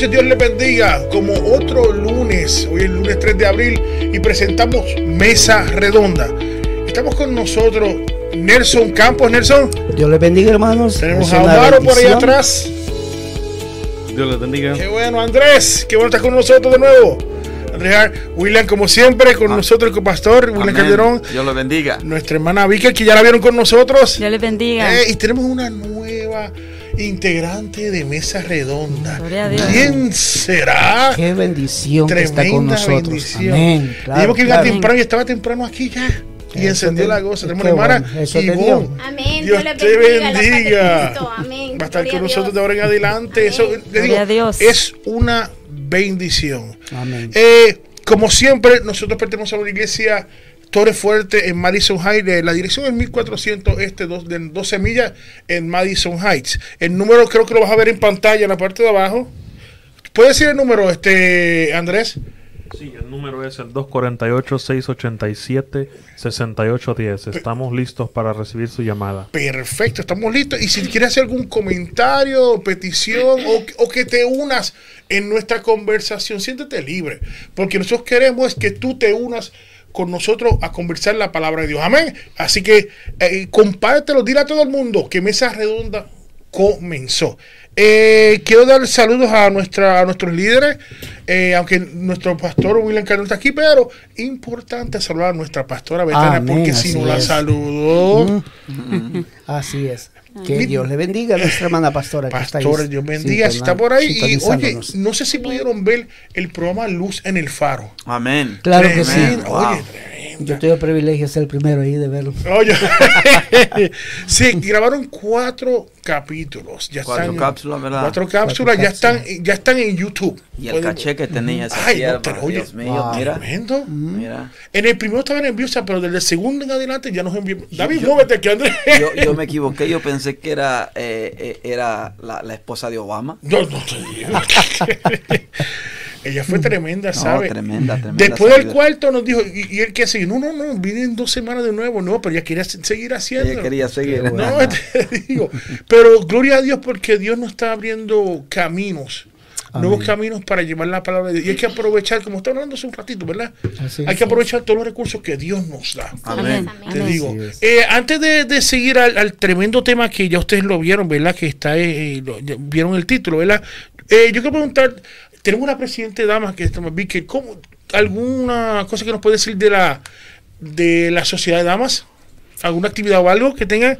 Noches, Dios les bendiga. Como otro lunes, hoy es el lunes 3 de abril, y presentamos Mesa Redonda. Estamos con nosotros Nelson Campos. Nelson. Dios les bendiga, hermanos. Tenemos a Omaro por ahí atrás. Dios les bendiga. Qué bueno, Andrés. Qué bueno estar con nosotros de nuevo. Andrés, William, como siempre, con nosotros, el pastor William Calderón. Dios los bendiga. Nuestra hermana Vicky, que ya la vieron con nosotros. Dios les bendiga. Eh, y tenemos una nueva integrante de Mesa Redonda. ¿Quién será? Qué bendición que está con nosotros. Bendición. Amén. Claro, que claro. temprano y estaba temprano aquí ya. Y encendió la goza. Tenemos una hermana bueno. Amén. Dios, te bendiga. Amén. Va a estar con nosotros de ahora en adelante. Eso, le digo, es una bendición. Amén. Eh, como siempre, nosotros pertenecemos a una iglesia Torre Fuerte en Madison Heights. La dirección es 1400 este, dos, de 12 millas en Madison Heights. El número creo que lo vas a ver en pantalla en la parte de abajo. ¿Puedes decir el número, este Andrés? Sí, el número es el 248-687-6810. Estamos listos para recibir su llamada. Perfecto, estamos listos. Y si quieres hacer algún comentario, petición o, o que te unas en nuestra conversación, siéntete libre. Porque nosotros queremos que tú te unas con nosotros a conversar la palabra de Dios. Amén. Así que eh, compártelo, dile a todo el mundo que Mesa Redonda comenzó. Eh, quiero dar saludos a, nuestra, a nuestros líderes, eh, aunque nuestro pastor William Carlos está aquí, pero importante saludar a nuestra pastora Betania, porque si no la saludó. Mm. Así es. Que Dios le bendiga a nuestra hermana pastora. Pastora, Dios bendiga, si está por ahí. Y oye, no sé si pudieron ver el programa Luz en el Faro. Amén. Claro que sí. Oye, yo tengo el privilegio de ser el primero ahí de verlo. Oye, sí, grabaron cuatro capítulos. Ya cuatro están, cápsulas, ¿verdad? Cuatro cápsulas, ya están, ya están en YouTube. Y el caché que tenía esa Ay, no, pero, oye, Dios mío, mira. Tremendo. Mira. En el primero estaba nerviosa, pero desde el segundo en adelante ya nos envió. David, muévete, que Andrés. Yo, yo, me equivoqué, yo pensé que era, eh, eh, era la, la, esposa de Obama. No, no te digo. Ella fue tremenda, ¿sabes? No, tremenda, tremenda. Después del cuarto nos dijo, ¿y, y él qué hace? No, no, no, vine en dos semanas de nuevo. No, pero ella quería seguir haciendo. Ella quería seguir. No, te digo. Pero gloria a Dios porque Dios nos está abriendo caminos. Amén. Nuevos caminos para llevar la palabra de Dios. Y hay que aprovechar, como está hablando hace un ratito, ¿verdad? Así hay que aprovechar todos los recursos que Dios nos da. Amén. Te digo. Eh, antes de, de seguir al, al, tremendo tema que ya ustedes lo vieron, ¿verdad? Que está, eh, lo, vieron el título, ¿verdad? Eh, yo quiero preguntar, tenemos una presidente dama que está que ¿cómo, alguna cosa que nos puede decir de la de la sociedad de damas alguna actividad o algo que tenga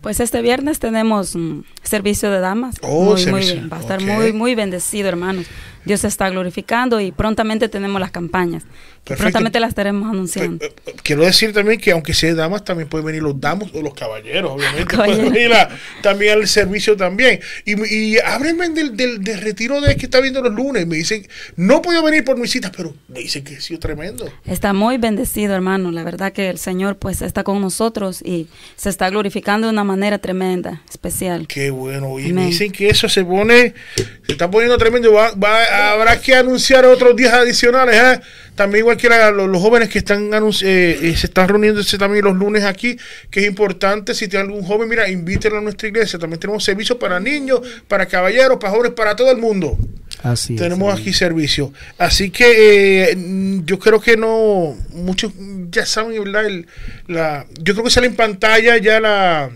pues este viernes tenemos un servicio de damas. Oh, muy, bien. va a estar okay. muy muy bendecido hermanos. Dios se está glorificando y prontamente tenemos las campañas. Que prontamente las estaremos anunciando. Pero, eh, quiero decir también que aunque sea damas, también pueden venir los damos o los caballeros, obviamente. pueden venir a, también al servicio también. Y, y háblenme del, del, del, retiro de que está viendo los lunes. Me dicen, no puedo venir por mis citas, pero me dicen que ha sido tremendo. Está muy bendecido, hermano. La verdad que el Señor pues está con nosotros y se está glorificando de una manera tremenda, especial. Qué bueno. Y Amén. me dicen que eso se pone, se está poniendo tremendo. Va, va, habrá que anunciar otros días adicionales. ¿eh? También igual que la, los, los, jóvenes que están eh, se están reuniéndose también los lunes aquí, que es importante. Si tiene algún joven, mira, invítenlo a nuestra iglesia. También tenemos servicios para niños, para caballeros, para jóvenes, para todo el mundo. Así tenemos es, aquí servicio. Así que eh, yo creo que no, muchos ya saben, ¿verdad? El, la, yo creo que sale en pantalla ya la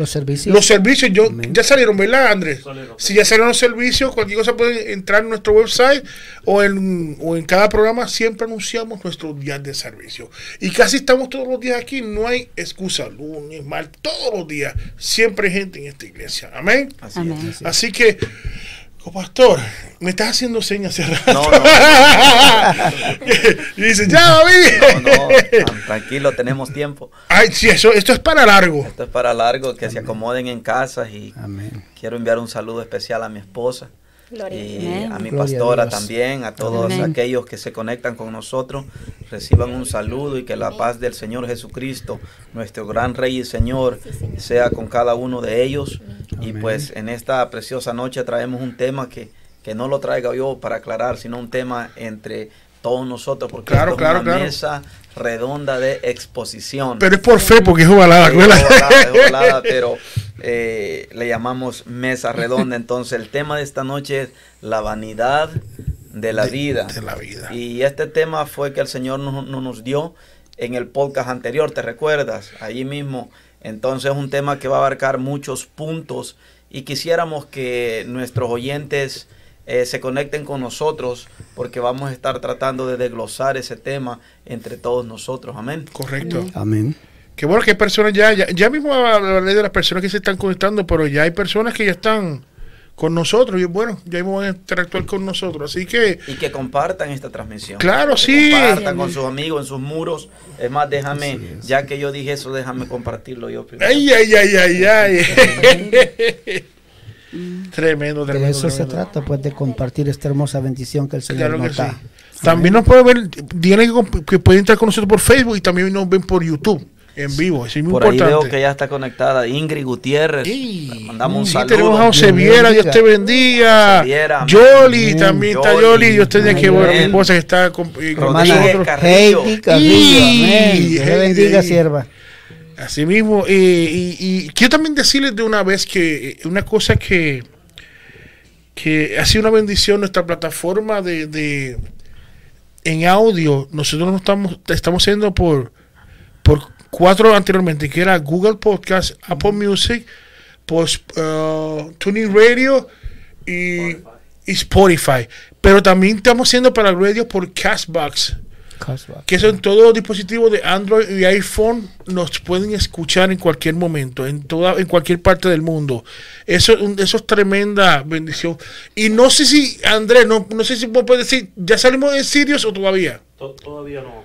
los servicios. Los servicios yo, ya salieron, ¿verdad, Andrés? Salieron. Si ya salieron los servicios, cualquier cosa puede entrar en nuestro website o en, o en cada programa siempre anunciamos nuestros días de servicio. Y casi estamos todos los días aquí, no hay excusa, lunes, mal, todos los días. Siempre hay gente en esta iglesia. Amén. Así, Amén. Es. Así que Oh, pastor, me estás haciendo señas hace rato. No, no, no. y dice, ya, David. No, no, tranquilo, tenemos tiempo. Ay, sí, eso, esto es para largo. Esto es para largo, que Amén. se acomoden en casa y Amén. quiero enviar un saludo especial a mi esposa. Gloria. Y Amén. a mi Gloria pastora a también, a todos Amén. aquellos que se conectan con nosotros, reciban un saludo y que la paz del Señor Jesucristo, nuestro gran Rey y Señor, sea con cada uno de ellos. Y pues en esta preciosa noche traemos un tema que, que no lo traiga yo para aclarar, sino un tema entre todos nosotros, porque Claro, esto claro, es una claro. mesa redonda de exposición. Pero es por fe, porque es ovalada. Sí, es volada, es pero eh, le llamamos mesa redonda. Entonces el tema de esta noche es la vanidad de la, De- vida. de la vida. Y este tema fue que el Señor nos dio en el podcast anterior, ¿te recuerdas? Allí mismo. Entonces es un tema que va a abarcar muchos puntos y quisiéramos que nuestros oyentes eh, se conecten con nosotros porque vamos a estar tratando de desglosar ese tema entre todos nosotros. Amén. Correcto. Amén. Qué bueno que hay personas ya, ya, ya mismo hablaré de las personas que se están conectando, pero ya hay personas que ya están con nosotros y bueno, ya mismo van a interactuar con nosotros. Así que, Y que compartan esta transmisión. Claro, Que sí. Compartan con sus amigos en sus muros. Es más, déjame, ya que yo dije eso, déjame compartirlo yo primero. ay, ay, ay, ay, ay. tremendo, De tremendo. eso se trata, pues, de compartir esta hermosa bendición que el Señor Claro que nos sí. da. También nos pueden ver, tienen que, que pueden entrar con nosotros por Facebook y también nos ven por YouTube en vivo. Eso es muy Por ahí importante. veo que ya está conectada Ingrid Gutiérrez. Y- Le mandamos un sí, saludo. tenemos a José Viera, Dios te bendiga. Viera, Yoli amén. también está Yoli, te bendiga, que amén. bueno, mi esposa que está con, eh, con nosotros. Carrillo. Heidi Carrillo, Y- amén. Dios le Heidi, bendiga, sierva. Así mismo. eh, y, y quiero también decirles de una vez que eh, una cosa que, que ha sido una bendición nuestra plataforma de, de en audio. Nosotros no estamos, estamos haciendo por, por cuatro anteriormente, que era Google Podcast, Apple Music, pues, uh, Tuning Radio y, y Spotify. Pero también estamos haciendo para radio por Castbox Cashback. que son todos los dispositivos de Android y iPhone nos pueden escuchar en cualquier momento, en toda, en cualquier parte del mundo. Eso, un- eso es tremenda bendición. Y no sé si, Andrés, no, no sé si vos puedes decir, ¿ya salimos de Sirius o todavía? To- Todavía no.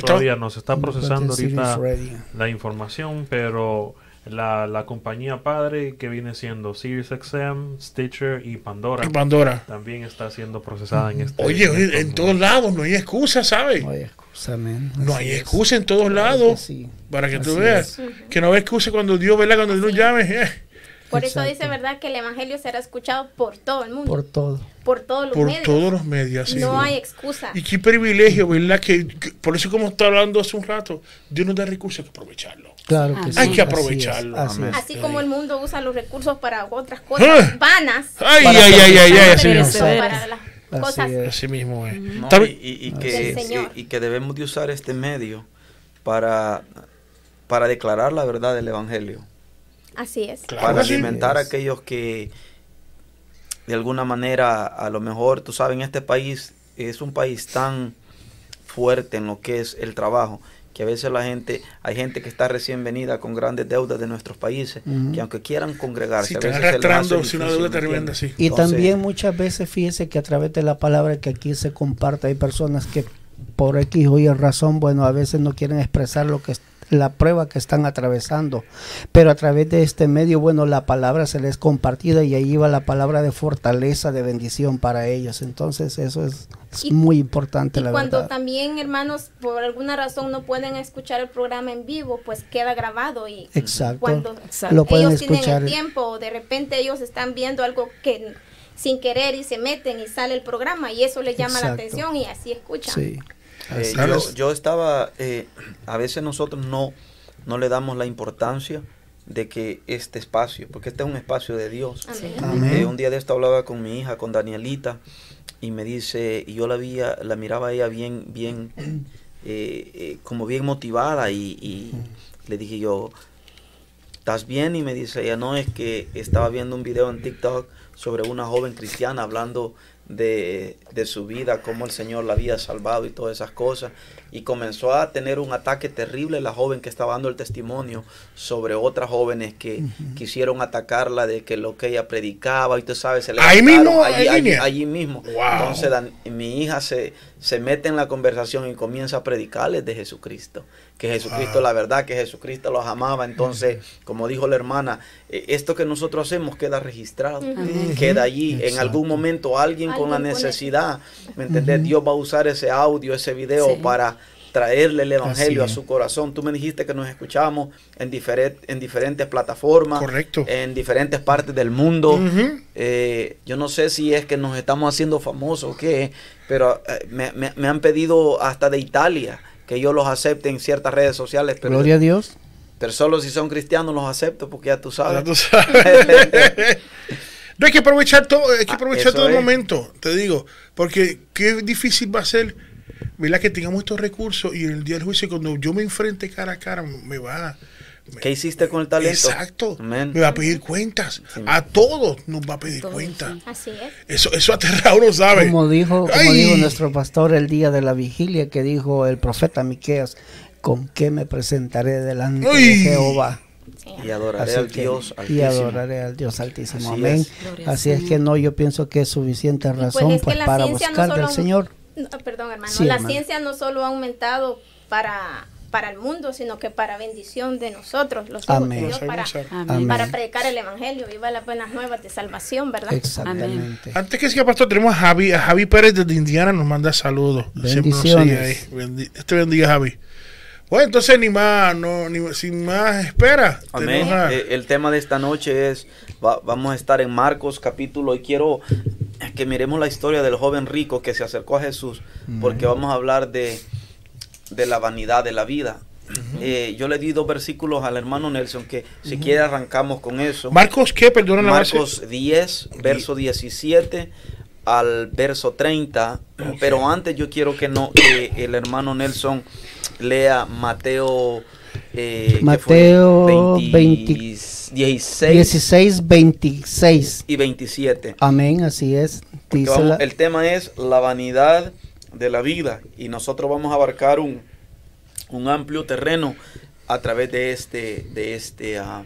Todavía no. Se está procesando ahorita la información, pero la, la compañía padre que viene siendo SiriusXM, Stitcher y Pandora En Pandora. también está siendo procesada en este Oye, oye, estos en todos lados, no hay excusa, ¿sabes? No hay excusa, amén. No hay es. excusa en todos Claro lados. que sí. Para que tú Así veas. Que no hay excusa cuando Dios, ¿verdad? Cuando Dios nos llame. eh, Por eso dice, ¿verdad? Que el Evangelio será escuchado por todo el mundo. Por Por, todo. todos los por medios. todos los medios. no hay excusa. Y qué privilegio, ¿verdad? Que, que- por eso como está hablando hace un rato, Dios nos da recursos, hay que aprovecharlo. Claro que Hay sí. que así es, aprovecharlo. así Amén. es. Así como el mundo usa los recursos para otras Ah. cosas vanas. Ay, Para ay, ay, ay, ay, así mismo. para las Así cosas es. Así mismo es. No, y, bien. y- y que, y que debemos de usar este medio para, para declarar la verdad del Evangelio. Así es. Claro para sí. alimentar a aquellos que de alguna manera a lo mejor tú sabes en este país es un país tan fuerte en lo que es el trabajo que a veces la gente hay gente que está recién venida con grandes deudas de nuestros países que aunque quieran congregarse Si a están veces arrastrando si una difícil, deuda ¿me tremenda, sí. Y Entonces, también muchas veces fíjese que a través de la palabra que aquí se comparte hay personas que por X o Y razón, bueno, a veces no quieren expresar lo que es la prueba que están atravesando, pero a través de este medio, bueno, la palabra se les es compartida y ahí va la palabra de fortaleza, de bendición para ellos. Entonces, eso es, es Y- muy importante, Y la cuando verdad. también, hermanos, por alguna razón no pueden escuchar el programa en vivo, pues queda grabado y Exacto. cuando Exacto. Lo pueden ellos tienen el tiempo, de repente ellos están viendo algo que sin querer y se meten y sale el programa y eso les llama la atención y así escuchan. Sí. Eh, Así Claro. yo, yo estaba, eh, a veces nosotros no, no le damos la importancia de que este espacio, porque este es un espacio de Dios. Amén. Amén. Eh, un día de esto hablaba con mi hija, con Danielita, y me dice, y yo la veía, la miraba a ella bien, bien, eh, eh, como bien motivada, y, y le dije yo, ¿estás bien? Y me dice ella, no, es que estaba viendo un video en TikTok sobre una joven cristiana hablando de, de su vida, cómo el Señor la había salvado y todas esas cosas. Y comenzó a tener un ataque terrible la joven que estaba dando el testimonio sobre otras jóvenes que quisieron atacarla de que lo que ella predicaba y tú sabes, se Ahí levantaron mismo, allí, allí- allí mismo. Wow. Entonces mi hija se, se mete en la conversación y comienza a predicarles de Jesucristo. Que Jesucristo es la verdad, que Jesucristo los amaba. Entonces, como dijo la hermana, eh, esto que nosotros hacemos queda registrado, Ujú. queda allí. En algún momento alguien con la con necesidad, ¿me entendés? Dios va a usar ese audio, ese video Sí. para traerle el evangelio a su corazón. Tú me dijiste que nos escuchamos en, difere- en diferentes plataformas, Correcto. en diferentes partes del mundo. Eh, yo no sé si es que nos estamos haciendo famosos o qué, pero eh, me, me- me han pedido hasta de Italia que yo los acepte en ciertas redes sociales. Pero Gloria a Dios. Pero solo si son cristianos los acepto porque ya tú Ya sabes. tú sabes. no hay que aprovechar todo, hay que Ah, aprovechar todo el es. momento, te digo, porque qué difícil va a ser, ¿verdad? Que tengamos estos recursos y en el día del juicio, cuando yo me enfrente cara a cara, me va a. ¿Qué hiciste con el talento? Exacto. Amén. Me va a pedir cuentas. Sí. A todos nos va a pedir Todos, cuentas. sí. Así es. Eso, eso aterra a uno, ¿sabe? Como dijo, como dijo nuestro pastor el día de la vigilia, que dijo el profeta Miqueas, ¿con qué me presentaré delante de Jehová? Y adoraré Así al que- Dios y altísimo. adoraré al Dios altísimo. Así Amén. es. Así es que no, yo pienso que es suficiente pues razón es que pues, para no buscar solo- del Señor. No, perdón, hermano. Sí, la hermano. ciencia no solo ha aumentado para, para el mundo, sino que para bendición de nosotros, los hijos Amén. de Dios, para, Amén. para predicar el evangelio, viva las buenas nuevas de salvación, ¿verdad? Exactamente. Antes que siga, pastor, tenemos a Javi, a Javi Pérez desde Indiana, nos manda saludos. Siempre nos sigue Bendiciones. ahí. Bendi- Dios te bendiga, Javi. Bueno, entonces ni más, no, ni, sin más espera. Amén. a- Eh, El tema de esta noche es, va- vamos a estar en Marcos capítulo y quiero que miremos la historia del joven rico que se acercó a Jesús, porque vamos a hablar de, de la vanidad de la vida. Eh, yo le di dos versículos al hermano Nelson que si quiere arrancamos con eso. Marcos, ¿qué? Perdona la. Marcos 10, verso 17 al verso 30. Pero antes yo quiero que no que el hermano Nelson lea Mateo eh, ¿qué Mateo fue? 20 16 16, 26. y 27. Amén, así es. Dice vamos- la- el tema es la vanidad de la vida y nosotros vamos a abarcar un, un amplio terreno a través de este de este ah,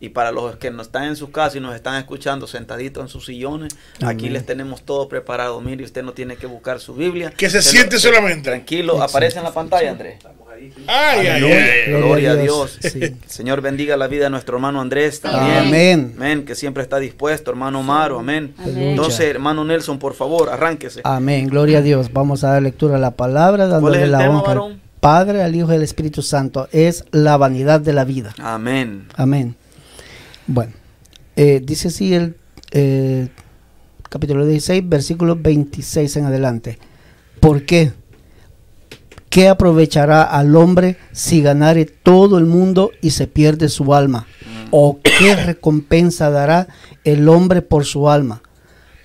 y para los que no están en sus casas y nos están escuchando sentaditos en sus sillones, aquí les tenemos todo preparado. Mire, usted no tiene que buscar su Biblia. Que se siente lo- solamente. Tranquilo, aparece en la pantalla, Andrés. Ay, ay, Aleluya. ay. Gloria a Dios. Sí. El Señor bendiga la vida de nuestro hermano Andrés también. Amén. Amén, que siempre está dispuesto, hermano Maro, amén. Amén. Entonces, hermano Nelson, por favor, arránquese. Amén, gloria a Dios. Vamos a dar lectura a la palabra, dándole la tema, honra varón? Padre, al Hijo y al Espíritu Santo. Es la vanidad de la vida. Amén. Amén. Bueno, eh, dice así el eh, capítulo 16, versículo 26 en adelante. ¿Por qué? ¿Qué aprovechará al hombre si ganare todo el mundo y se pierde su alma? ¿O qué recompensa dará el hombre por su alma?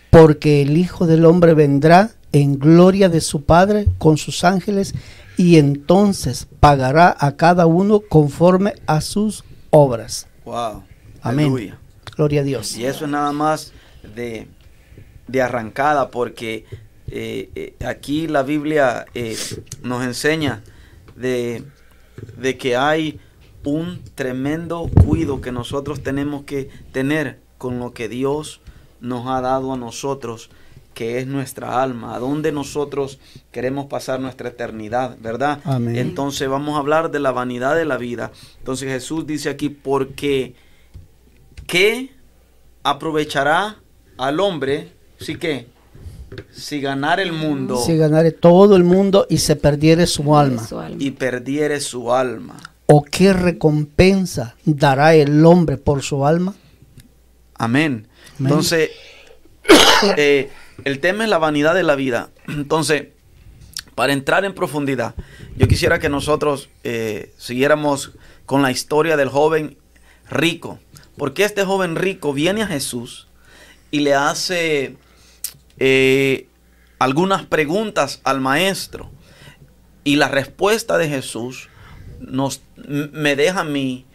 Porque el Hijo del Hombre vendrá en gloria de su Padre con sus ángeles y entonces pagará a cada uno conforme a sus obras. Wow. Amén. Aleluya. Gloria a Dios. Y eso es nada más de, de arrancada, porque eh, eh, aquí la Biblia eh, nos enseña de, de que hay un tremendo cuido que nosotros tenemos que tener con lo que Dios nos ha dado a nosotros, que es nuestra alma, a donde nosotros queremos pasar nuestra eternidad, ¿verdad? Amén. Entonces vamos a hablar de la vanidad de la vida. Entonces Jesús dice aquí, porque ¿qué aprovechará al hombre si que si ganar el mundo Si ganare todo el mundo y se perdiere su alma. Su alma. y perdiere su alma? ¿O qué recompensa dará el hombre por su alma? Amén. Amén. Entonces, eh, el tema es la vanidad de la vida. Entonces, para entrar en profundidad, yo quisiera que nosotros eh, siguiéramos con la historia del joven rico. Porque este joven rico viene a Jesús y le hace eh, algunas preguntas al maestro. Y la respuesta de Jesús nos, me deja a mí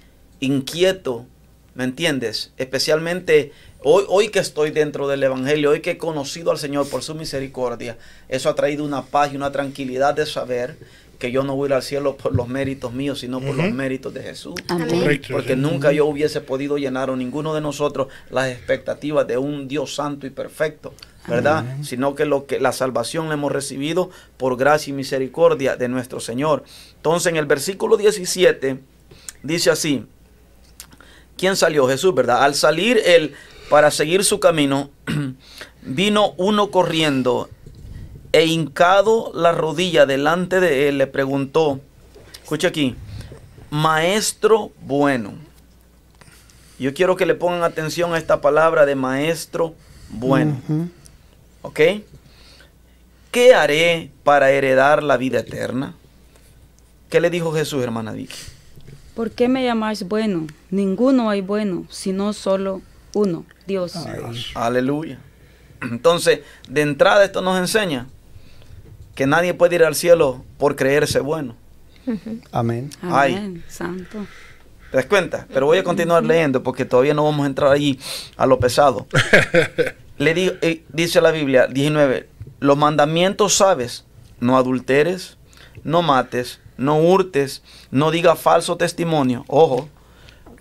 inquieto, ¿me entiendes? Especialmente hoy, hoy que estoy dentro del Evangelio, hoy que he conocido al Señor por su misericordia, eso ha traído una paz y una tranquilidad de saber que yo no voy a ir al cielo por los méritos míos, sino por los méritos de Jesús. Amén. Porque nunca yo hubiese podido llenar o ninguno de nosotros las expectativas de un Dios santo y perfecto, ¿verdad? Sino que lo que la salvación la hemos recibido por gracia y misericordia de nuestro Señor. Entonces, en el versículo 17 dice así: ¿Quién salió? Jesús, ¿verdad? Al salir él para seguir su camino, vino uno corriendo e hincado la rodilla delante de él, le preguntó, escucha aquí, maestro bueno. Yo quiero que le pongan atención a esta palabra de maestro bueno. ¿Ok? ¿Qué haré para heredar la vida eterna? ¿Qué le dijo Jesús, hermana Vicky? ¿Por qué me llamáis bueno? Ninguno hay bueno, sino solo uno, Dios. Aleluya. Entonces, de entrada esto nos enseña que nadie puede ir al cielo por creerse bueno. Amén. Ay. Amén, santo. ¿Te das cuenta? Pero voy a continuar leyendo porque todavía no vamos a entrar allí a lo pesado. Le di- eh, dice la Biblia 19, los mandamientos sabes, no adulteres, no mates, no hurtes, no digas falso testimonio, ojo,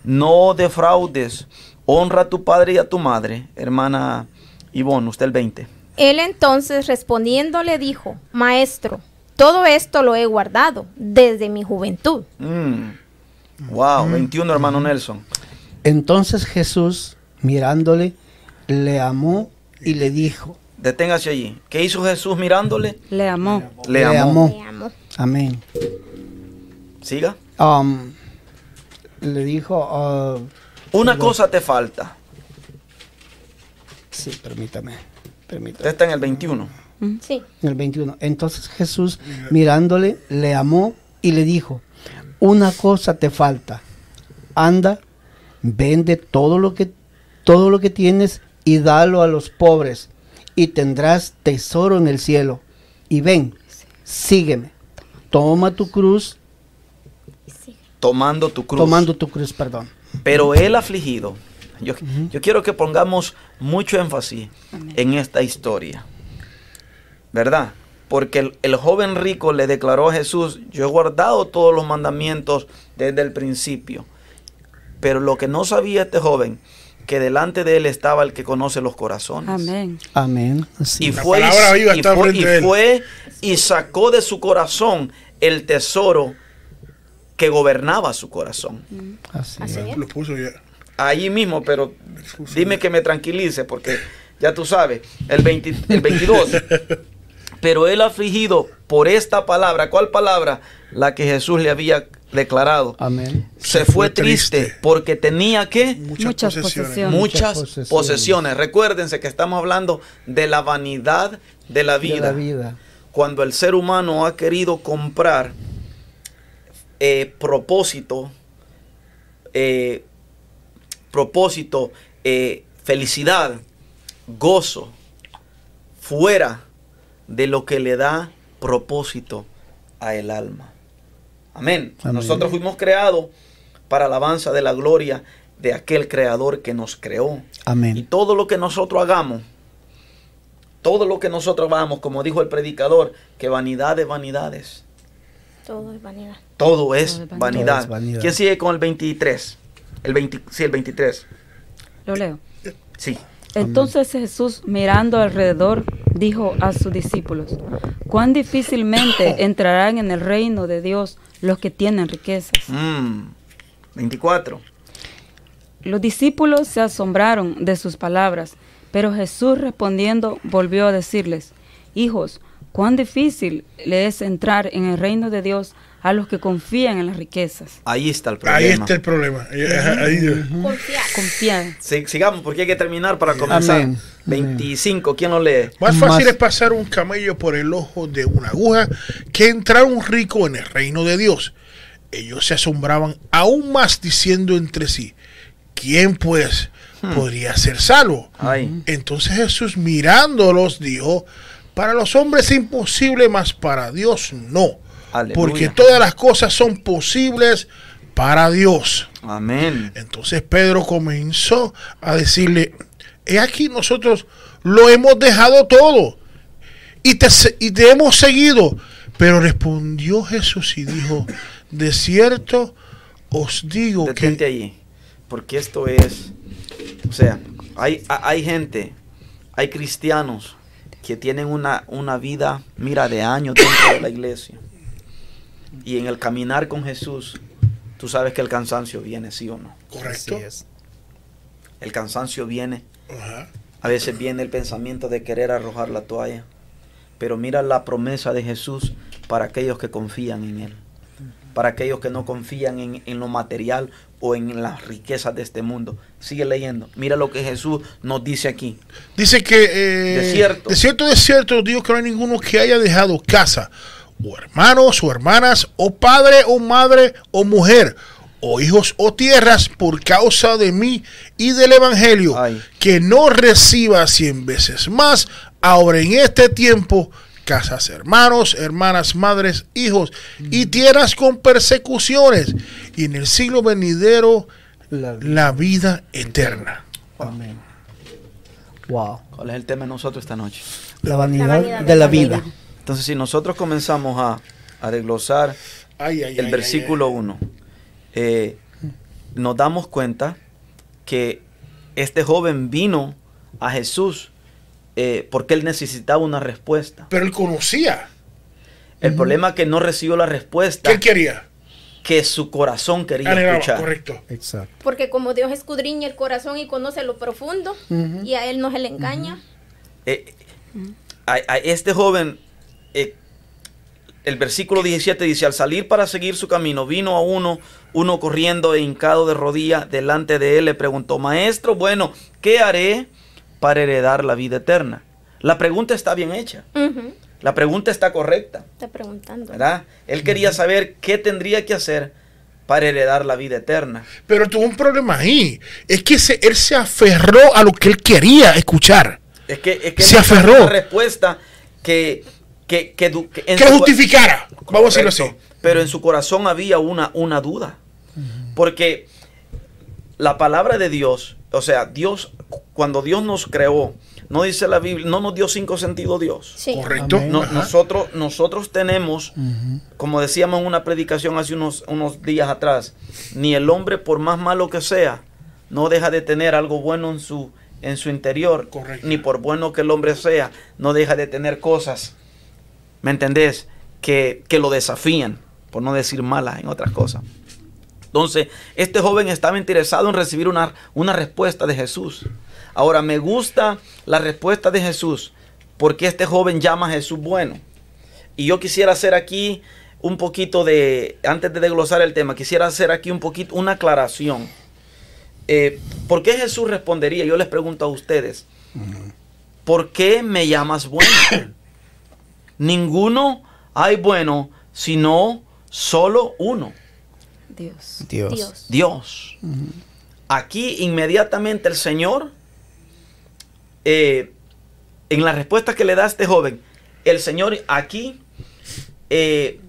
no defraudes, honra a tu padre y a tu madre, hermana Ivonne, usted el 20. Él entonces respondiendo le dijo, Maestro, todo esto lo he guardado desde mi juventud. Mm. Wow, 21 hermano Nelson. Entonces Jesús, mirándole, le amó y le dijo, Deténgase allí. ¿Qué hizo Jesús mirándole? Le amó. Le Le amó. amó. Me amo. amén. Siga. Um, le dijo, ah, Una cosa te falta. sí, permítame, permítame. Usted está en el 21. Sí. En el 21. Entonces Jesús, mirándole, le amó y le dijo, una cosa te falta. Anda, vende todo lo que todo lo que tienes y dalo a los pobres y tendrás tesoro en el cielo. Y ven, sígueme. Toma tu cruz, Tomando tu cruz. tomando tu cruz, perdón. Pero el afligido. Yo, yo quiero que pongamos mucho énfasis en esta historia. ¿Verdad? Porque el, el joven rico le declaró a Jesús, yo he guardado todos los mandamientos desde el principio. Pero lo que no sabía este joven, que delante de él estaba el que conoce los corazones. Amén. Amén. Y La fue, palabra viva y, está fue, y fue sacó de su corazón el tesoro que gobernaba su corazón. Así Así es. es. Lo puso ya. Allí mismo, pero dime que me tranquilice porque ya tú sabes, el, 20 el 22. Pero él afligido por esta palabra, ¿cuál palabra? La que Jesús le había declarado. Amén. Se fue triste porque tenía que Muchas, Muchas posesiones. posesiones. muchas posesiones. posesiones. Recuérdense que estamos hablando de la vanidad de la De vida. la vida. Cuando el ser humano ha querido comprar eh, propósito, eh, propósito, eh, felicidad, gozo, fuera de lo que le da propósito a el alma. Amén. Amén. Nosotros fuimos creados para alabanza de la gloria de aquel creador que nos creó. Y Amén. todo lo que nosotros hagamos, todo lo que nosotros hagamos, como dijo el predicador, que vanidad de vanidades. Todo es vanidad. Todo es Todo es vanidad. vanidad. Todo es vanidad. ¿Quién sigue con el 23? El 20, sí, el 23. Lo leo. Sí. Entonces Jesús, mirando alrededor, dijo a sus discípulos, cuán difícilmente entrarán en el reino de Dios los que tienen riquezas. Mm, 24. Los discípulos se asombraron de sus palabras, pero Jesús respondiendo volvió a decirles, hijos, cuán difícil le es entrar en el reino de Dios a los que confían en las riquezas. Ahí está el problema. Ahí está el problema. Ahí- ahí- Confiar. Sigamos porque hay que terminar para comenzar. Amén. 25. ¿Quién lo lee? Más fácil Más- es pasar un camello por el ojo de una aguja que entrar un rico en el reino de Dios. Ellos se asombraban aún más diciendo entre sí, ¿quién pues podría ser salvo? Ay. Entonces Jesús mirándolos dijo, para los hombres es imposible, mas para Dios no. Aleluya. Porque todas las cosas son posibles para Dios. Amén. Entonces Pedro comenzó a decirle, he aquí nosotros lo hemos dejado todo y te, y te hemos seguido. Pero respondió Jesús y dijo, de cierto os digo Detente que... allí. Porque esto es. O sea, hay, ha- hay gente, hay cristianos que tienen una, una vida, mira, de años dentro de la iglesia. Y en el caminar con Jesús, tú sabes que el cansancio viene, ¿sí o no? Correcto. Así es. El cansancio viene. Ajá. A veces viene el pensamiento de querer arrojar la toalla. Pero mira la promesa de Jesús para aquellos que confían en Él. Para aquellos que no confían en, en lo material o en las riquezas de este mundo. Sigue leyendo. Mira lo que Jesús nos dice aquí. Dice que... eh, De cierto. De cierto, de cierto, digo que no hay ninguno que haya dejado casa, o hermanos, o hermanas, o padre, o madre, o mujer, o hijos o tierras por causa de mí y del evangelio, Ay. que no reciba cien veces más ahora en este tiempo casas, hermanos, hermanas, madres, hijos y tierras con persecuciones y en el siglo venidero La- la vida eterna. Amén. Wow. ¿Cuál es el tema de nosotros esta noche? La vanidad, vanidad de la vida. Entonces, si nosotros comenzamos a, a desglosar Ay, ay, el ay, versículo ay, 1, eh, nos damos cuenta que este joven vino a Jesús eh, porque él necesitaba una respuesta. Pero él conocía. El problema es que no recibió la ¿Qué respuesta él quería? que su corazón quería Anhelaba, escuchar. correcto. Exacto. Porque como Dios escudriña el corazón y conoce lo profundo, y a Él no se le engaña, Eh, a, a este joven, eh, el versículo 17 dice, al salir para seguir su camino, vino a uno, uno corriendo e hincado de rodillas delante de él, le preguntó, maestro, bueno, ¿qué haré para heredar la vida eterna? La pregunta está bien hecha, la pregunta está correcta, está preguntando. ¿verdad? Él quería saber qué tendría que hacer para heredar la vida eterna. Pero tuvo un problema ahí. Es que se- él se aferró a lo que él quería escuchar. Es que, es que Se aferró. una respuesta que, que, que, que en Que su- lo justificara. Vamos a decirlo así. Pero en su corazón había una, una duda. Porque la palabra de Dios, o sea, Dios, cuando Dios nos creó, no dice la Biblia, no nos dio cinco sentidos Dios. Sí. Correcto. No- nosotros, nosotros tenemos, como decíamos en una predicación hace unos, unos días atrás, ni el hombre, por más malo que sea, no deja de tener algo bueno en su, en su interior. Correcto. Ni por bueno que el hombre sea, no deja de tener cosas, ¿me entendés? Que, que lo desafían, por no decir malas en otras cosas. Entonces, este joven estaba interesado en recibir una, una respuesta de Jesús. Ahora, me gusta la respuesta de Jesús porque este joven llama a Jesús bueno. Y yo quisiera hacer aquí un poquito de, antes de desglosar el tema, quisiera hacer aquí un poquito, una aclaración. Eh, ¿Por qué Jesús respondería? Yo les pregunto a ustedes, ¿por qué me llamas bueno? Ninguno hay bueno, sino solo uno, Dios. Dios. Dios. Aquí inmediatamente el Señor, eh, en la respuesta que le da a este joven, el Señor aquí eh,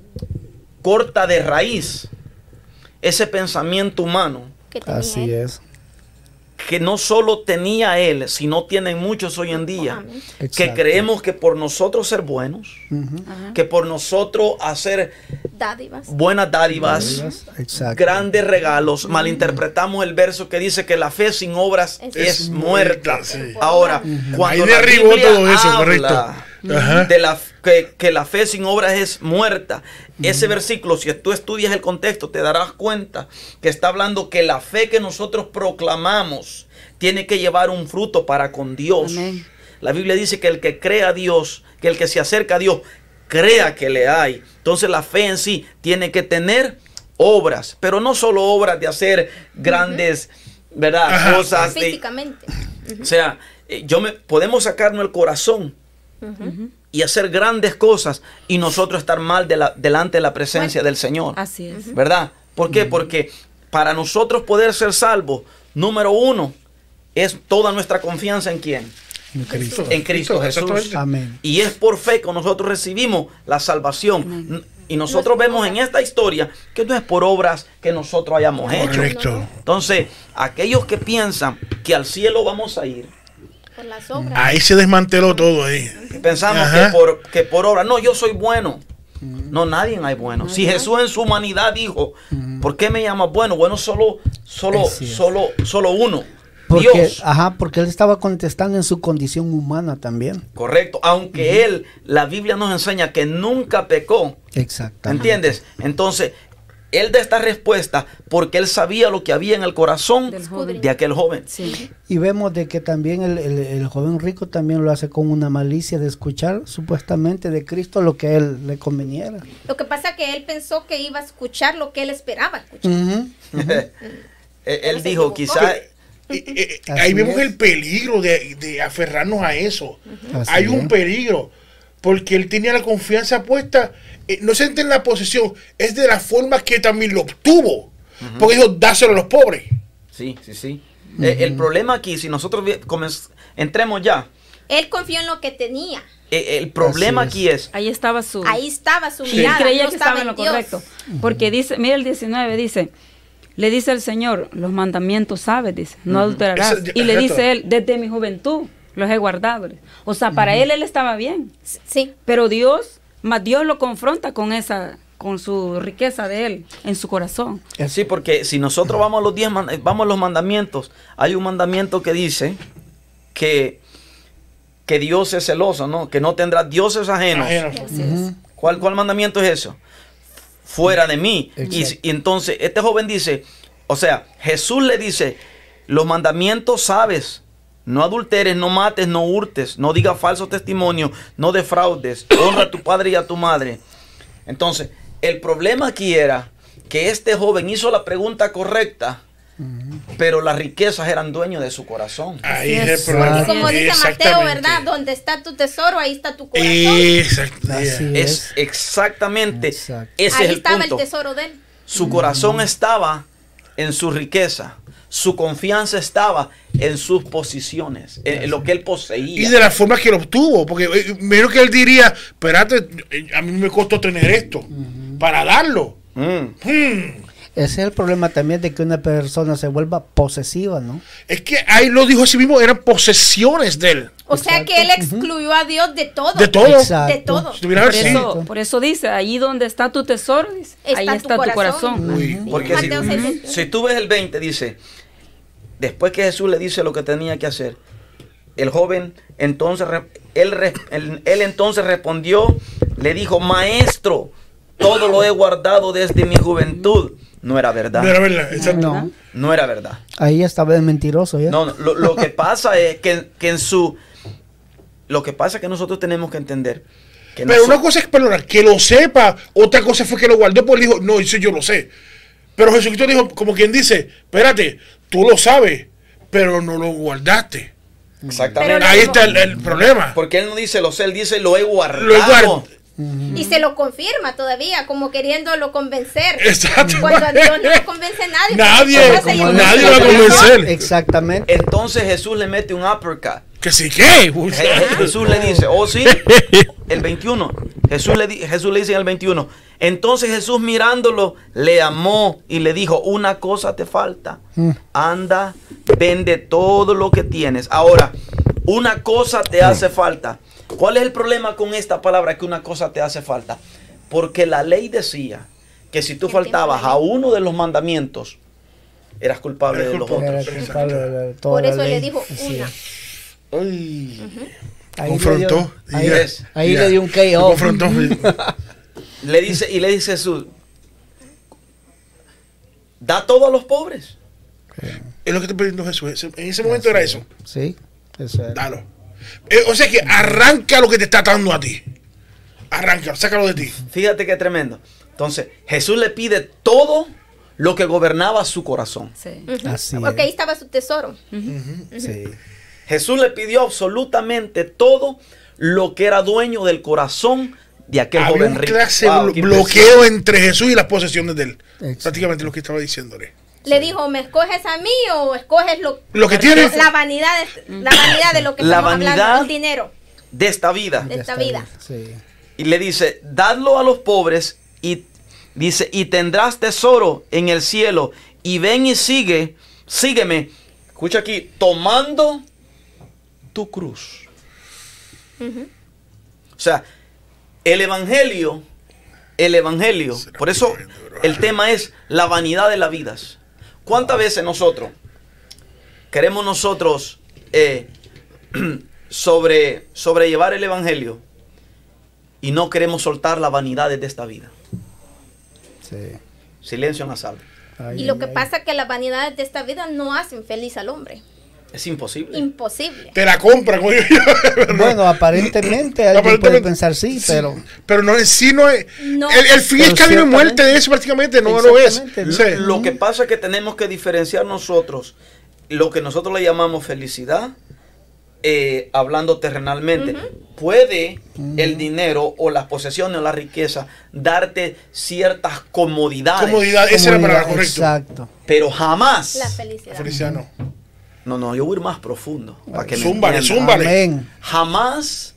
corta de raíz ese pensamiento humano Así es. Que no solo tenía él, sino tienen muchos hoy en día, que creemos que por nosotros ser buenos, que por nosotros hacer Dádivas. buenas dádivas, grandes regalos, malinterpretamos el verso que dice que la fe sin obras Es- muerta. muerta, sí. Ahora, cuando Ahí la derribó Biblia todo eso, habla correcto. Ajá. de la que, que la fe sin obras es muerta. Ese versículo, si tú estudias el contexto, te darás cuenta que está hablando que la fe que nosotros proclamamos tiene que llevar un fruto para con Dios. Amén. La Biblia dice que el que cree a Dios, que el que se acerca a Dios, crea que le hay. Entonces la fe en sí tiene que tener obras, pero no solo obras de hacer grandes, ¿verdad? Ajá. Cosas de, Físicamente. o sea, eh, yo me, podemos sacarnos el corazón Y hacer grandes cosas y nosotros estar mal de la- delante de la presencia del Señor. Así es. ¿Verdad? ¿Por qué? Porque para nosotros poder ser salvos, número uno, es toda nuestra confianza en quién. En Cristo. En Cristo Jesús. Amén. Y es por fe que nosotros recibimos la salvación. Y nosotros vemos en esta historia que no es por obras que nosotros hayamos hecho. Correcto. Entonces, aquellos que piensan que al cielo vamos a ir, Por las obras. Ahí se desmanteló todo ahí. pensamos Ajá. que por, que por obra, no, yo soy bueno. No, nadie hay bueno. Si Jesús en su humanidad dijo, ¿por qué me llamas bueno? Bueno, solo, solo, solo, solo uno. Porque, Dios. ajá, porque él estaba contestando en su condición humana también. Correcto. Aunque él, la Biblia nos enseña que nunca pecó. Exacto. ¿Entiendes? Entonces, él da esta respuesta porque él sabía lo que había en el corazón de aquel joven. Sí. Y vemos de que también el, el- el joven rico también lo hace con una malicia de escuchar supuestamente de Cristo lo que a él le conveniera. Lo que pasa que él pensó que iba a escuchar lo que él esperaba escuchar. Ujú. él dijo, quizás... Eh, eh, ahí vemos es. el peligro de, de aferrarnos a eso. Hay es. un peligro. Porque él tenía la confianza puesta. Eh, no se en la posesión, es de la forma que también lo obtuvo. Porque dijo, dáselo a los pobres. Sí, sí, sí. Eh, el problema aquí, si nosotros entremos ya, Él confió en lo que tenía. eh, el problema Así aquí es, Ahí estaba su... Ahí estaba su Y él creía no que estaba en lo Dios. correcto. Porque dice, mira el 19, dice, le dice el Señor, los mandamientos sabes, dice, no adulterarás. Ese- y le exacto. dice él, desde mi juventud los he guardado. O sea, para él él estaba bien. Sí. Pero Dios, más Dios lo confronta con esa, con su riqueza de él en su corazón. sí, porque si nosotros vamos a los diez, eh, vamos a los mandamientos, hay un mandamiento que dice que, que Dios es celoso, ¿no? Que no tendrá dioses ajenos. Ajeno. Así es. ¿Cuál, ¿Cuál mandamiento es eso? Fuera de mí. Y entonces este joven dice, o sea, Jesús le dice, los mandamientos sabes, no adulteres, no mates, no hurtes, no digas falso testimonio, no defraudes, honra a tu padre y a tu madre. Entonces, el problema aquí era que este joven hizo la pregunta correcta, pero las riquezas eran dueños de su corazón. Ahí es el problema. Y como dice Mateo, Exactamente. ¿verdad? Donde está tu tesoro, ahí está tu corazón. Así Es exactamente Exacto. ese ahí es el estaba punto. el tesoro de él. Su corazón estaba en su riqueza. Su confianza estaba en sus posiciones, en, lo que él poseía. Y de la forma que lo obtuvo, porque eh, menos que él diría, espérate, eh, a mí me costó tener esto para darlo. Mm. Hmm. Ese es el problema también de que una persona se vuelva posesiva, ¿no? Es que ahí lo dijo así mismo, eran posesiones de él. O sea que él excluyó a Dios de todo. De todo. Exacto. De todo. Si Por eso, por eso dice, ahí donde está tu tesoro, dice, Está ahí tu está tu corazón. corazón. Uy. Porque si, Mateo 6:21. si tú ves el 20, dice, después que Jesús le dice lo que tenía que hacer, el joven entonces, él entonces respondió, le dijo, maestro, todo lo he guardado desde mi juventud. No era verdad. No era verdad. exacto. No. No era verdad. Ahí estaba el mentiroso ya. No, no, lo, lo que pasa es que, que en su... Lo que pasa es que nosotros tenemos que entender que Pero una cosa es perdona, que lo sepa, otra cosa fue que lo guardó, porque dijo, no, eso yo lo sé. Pero Jesucristo dijo, como quien dice, espérate, tú lo sabes, pero no lo guardaste. Exactamente. Pero Ahí está el, el problema. Porque él no dice lo sé, él dice lo he guardado. Lo he guardado. Y se lo confirma todavía, como queriéndolo convencer. Exacto. Cuando a Dios no lo convence nadie. Nadie, como nadie lo va a convencer. Exactamente. Entonces Jesús le mete un uppercut. Que sí, Je- Jesús le dice, oh sí, el 21. Jesús le, Jesús le dice en el 21. Entonces Jesús mirándolo, le amó y le dijo, una cosa te falta. Mm. Anda, vende todo lo que tienes. Ahora, una cosa te hace falta. ¿Cuál es el problema con esta palabra que una cosa te hace falta? Porque la ley decía que si tú faltabas a uno de los mandamientos, eras culpable de los otros. Era culpable de toda Por la eso le dijo una. Ay, Ahí confrontó. le dio, ahí, le dio un lo KO. confrontó. Le dice, y le dice Jesús, da todo a los pobres. es lo que está pidiendo Jesús. En ese momento era eso. Sí, eso es. Dalo. Eh, o sea que arranca lo que te está dando a ti. Arranca, sácalo de ti. Fíjate qué tremendo. Entonces, Jesús le pide todo lo que gobernaba su corazón. Sí. Ujú. Así Porque ahí es. estaba su tesoro. Sí. Jesús le pidió absolutamente todo lo que era dueño del corazón de aquel Había joven rico. clase Wow, blo- bloqueo entre Jesús y las posesiones de él. Exacto. Prácticamente lo que estaba diciéndole. Le dijo, ¿me escoges a mí o escoges lo, Lo que tienes. la vanidad de, la vanidad de lo que La estamos vanidad. hablando, el dinero? De esta vida. De esta vida. Sí. Y le dice, dadlo a los pobres y dice, y tendrás tesoro en el cielo. Y ven y sigue, sígueme. Escucha aquí, tomando tu cruz. O sea, el evangelio, el evangelio, por eso el tema es la vanidad de las vidas. ¿Cuántas veces nosotros queremos nosotros eh, sobre, sobrellevar el evangelio y no queremos soltar las vanidades de esta vida? Sí. Silencio en la sala. Y lo que pasa es que las vanidades de esta vida no hacen feliz al hombre. Es imposible. Imposible. Te la compran. como digo yo. Bueno, aparentemente alguien puede Aparentemente, pensar sí, pero Pero no, sí no es. No. El, el fin es camino y muerte de eso prácticamente no lo es. Sí. Lo que pasa es que tenemos que diferenciar nosotros lo que nosotros le llamamos felicidad eh, hablando terrenalmente. Puede el dinero o las posesiones o la riqueza darte ciertas comodidades, Comodidad, esa es la palabra correcta. Exacto. pero jamás. La felicidad. Felicidad no. No, no, yo voy a ir más profundo. Para que me Zúmbale, entiendan. zúmbale. Amén. Jamás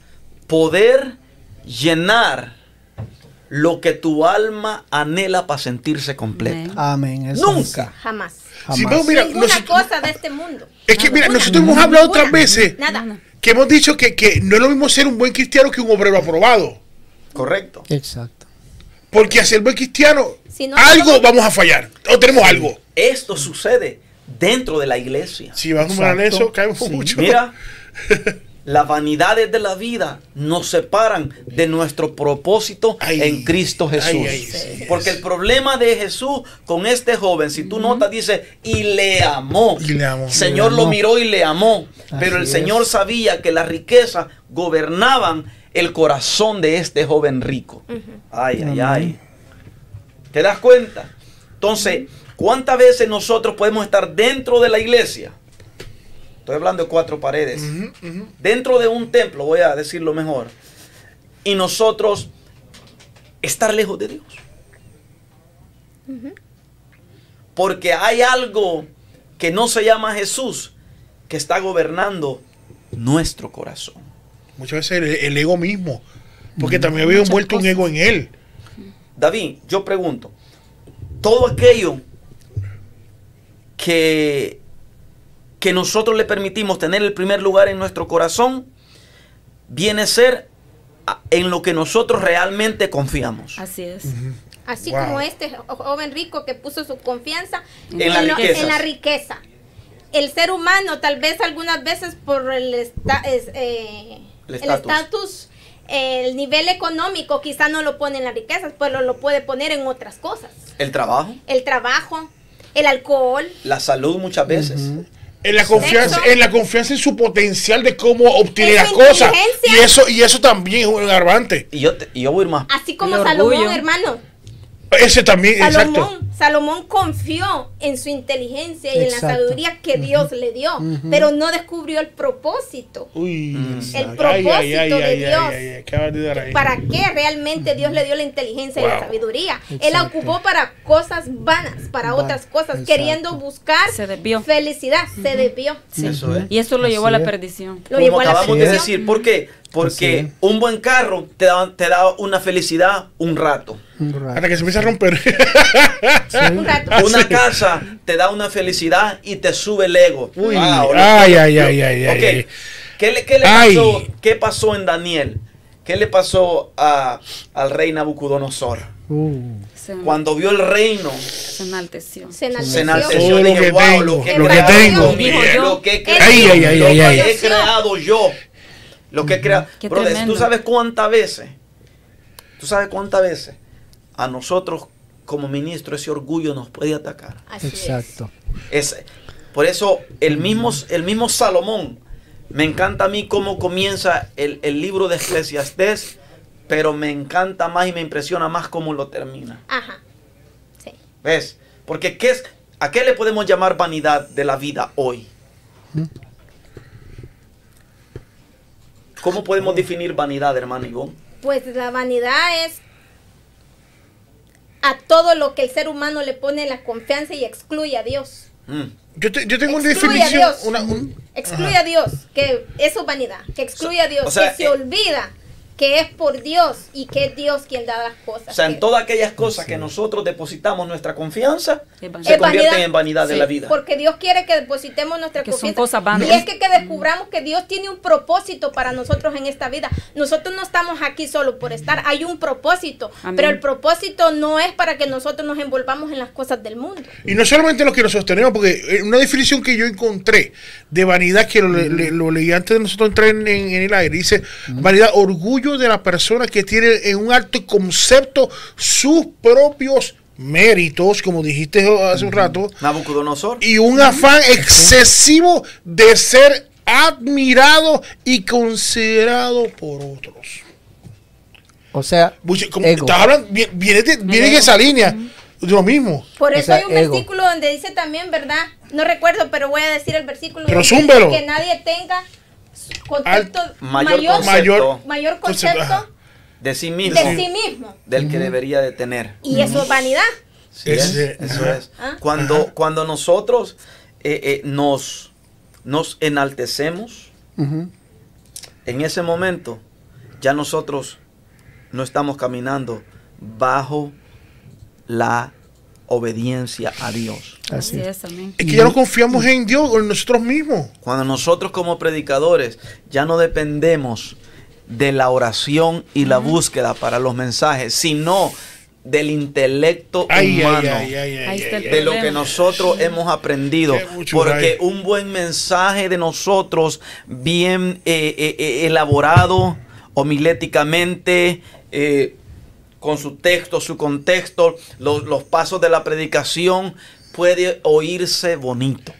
poder llenar lo que tu alma anhela para sentirse completa. Amén. Nunca. Jamás. Jamás. Pero mira, Ninguna cosa de este mundo. es que mira, nosotros hemos hablado otras veces Nada. que hemos dicho que, que no es lo mismo ser un buen cristiano que un obrero aprobado. Correcto. Exacto. Porque a ser buen cristiano, Si no- algo vamos a fallar. O tenemos algo. Esto sucede dentro de la iglesia. Si vamos a eso, caemos Sí. mucho. Mira, las vanidades de la vida nos separan de nuestro propósito Ay. en Cristo Jesús. Ay, ay, sí. Porque el problema de Jesús con este joven, si tú notas, dice, y le amó. Y le amó. El Señor Le lo miró y le amó. Pero el Señor es. sabía que las riquezas gobernaban el corazón de este joven rico. Ay, ay, ay. ¿Te das cuenta? Entonces, ¿cuántas veces nosotros podemos estar dentro de la iglesia? Estoy hablando de cuatro paredes. Dentro de un templo, voy a decirlo mejor. Y nosotros estar lejos de Dios. Porque hay algo que no se llama Jesús, que está gobernando nuestro corazón. Muchas veces el, el ego mismo. Porque también había envuelto un ego en él. David, yo pregunto, todo aquello que, que nosotros le permitimos tener el primer lugar en nuestro corazón, viene a ser en lo que nosotros realmente confiamos. Así es. Así Wow. como este jo- joven rico que puso su confianza En lo- la riqueza. El ser humano, tal vez algunas veces por el esta- es, eh, El estatus. eh, el nivel económico, quizá no lo pone en las riquezas, pero lo puede poner en otras cosas. El trabajo, El trabajo, el alcohol, la salud muchas veces. En la confianza, Sexo. en la confianza en su potencial de cómo obtener En las cosas. Y eso, y eso también es un agravante. Y yo, te- y yo voy a ir más. así como Salomón, hermano. Ese también, exacto. Salomón, Salomón confió en su inteligencia y en la sabiduría que Dios le dio, pero no descubrió el propósito. Uy, El propósito de Dios. ¿Qué acabas de dar ahí? ¿Para qué realmente Dios le dio la inteligencia y la sabiduría? Él la ocupó para cosas vanas, para Va- otras cosas, exacto. queriendo buscar Se desvió. felicidad. Se desvió. Sí. Eso es. Y eso lo Así llevó a la perdición. Lo Como llevó a la acabamos de perdición. decir, ¿por qué? Porque un buen carro te da, te da una felicidad un rato. Un rato. Hasta que se empieza a romper. Sí. Un rato. Ah, Una sí. casa te da una felicidad y te sube el ego. Uy, Wow, ay, lo- ay, ay, ay, ok, ay, ay. ¿Qué le, qué le Ay. pasó, qué pasó en Daniel? ¿Qué le pasó a- al rey Nabucodonosor? Uh, Cuando vio el reino, se enalteció. Se enalteció. se enalteció. Lo Dije, que "Wow, tengo, lo que he lo que creado tengo". lo que he creado yo. Lo que he creado. Qué Brother, tú sabes cuántas veces, tú sabes cuántas veces a nosotros como ministros ese orgullo nos puede atacar. Así exacto. Es, por eso el mismo, el mismo Salomón, me encanta a mí cómo comienza el, el libro de Eclesiastés, pero me encanta más y me impresiona más cómo lo termina. Ajá. Sí. ¿Ves? Porque ¿qué es, ¿a qué le podemos llamar vanidad de la vida hoy? ¿Cómo podemos definir vanidad, hermano Ivonne? Pues la vanidad es a todo lo que el ser humano le pone la confianza y excluye a Dios. Mm. Yo, te- yo tengo una Excluye a definición. Dios. Una, un- Excluye a Dios, que eso es vanidad, que excluye a Dios, o sea, que se eh, olvida que es por Dios y que es Dios quien da las cosas. O sea, en todas aquellas cosas que nosotros depositamos nuestra confianza, se convierten en vanidad de Sí. la vida. Porque Dios quiere que depositemos nuestra Que son confianza. cosas vanas. Y es que, que descubramos que Dios tiene un propósito para nosotros en esta vida. Nosotros no estamos aquí solo por estar, hay un propósito. Amén. Pero el propósito no es para que nosotros nos envolvamos en las cosas del mundo. y no solamente los que nos sostenemos, porque una definición que yo encontré de vanidad, que lo, le- le- lo leí antes de nosotros entrar en, en- en el aire, dice, vanidad, orgullo de la persona que tiene en un alto concepto sus propios méritos, como dijiste hace un rato, Nabucodonosor. y un afán excesivo de ser admirado y considerado por otros. O sea, hablando, vi- viene, de- viene en esa línea, de lo mismo. Por O eso sea, hay un ego. versículo donde dice también, ¿verdad? No recuerdo, pero voy a decir el versículo. Pero zúmbelo. Que nadie tenga concepto Mayor mayor, concepto. Mayor- Concepto, concepto de sí mismo, de sí mismo. del que debería de tener. Y eso es vanidad. Sí, es, Ese- eso ajá. es. Ah. Cuando, cuando nosotros eh, eh, nos, nos enaltecemos, en ese momento ya nosotros no estamos caminando bajo la obediencia a Dios. Así es. es, que ya no confiamos en Dios o en nosotros mismos. Cuando nosotros como predicadores ya no dependemos de la oración y la búsqueda para los mensajes, sino del intelecto Ay, humano. ay, ay, ay, ay, Ahí está ay, el ay. de lo que nosotros hemos aprendido. Porque un buen mensaje de nosotros, bien eh, eh, eh, elaborado, homiléticamente, eh, con su texto, su contexto, los, los pasos de la predicación, puede oírse bonito.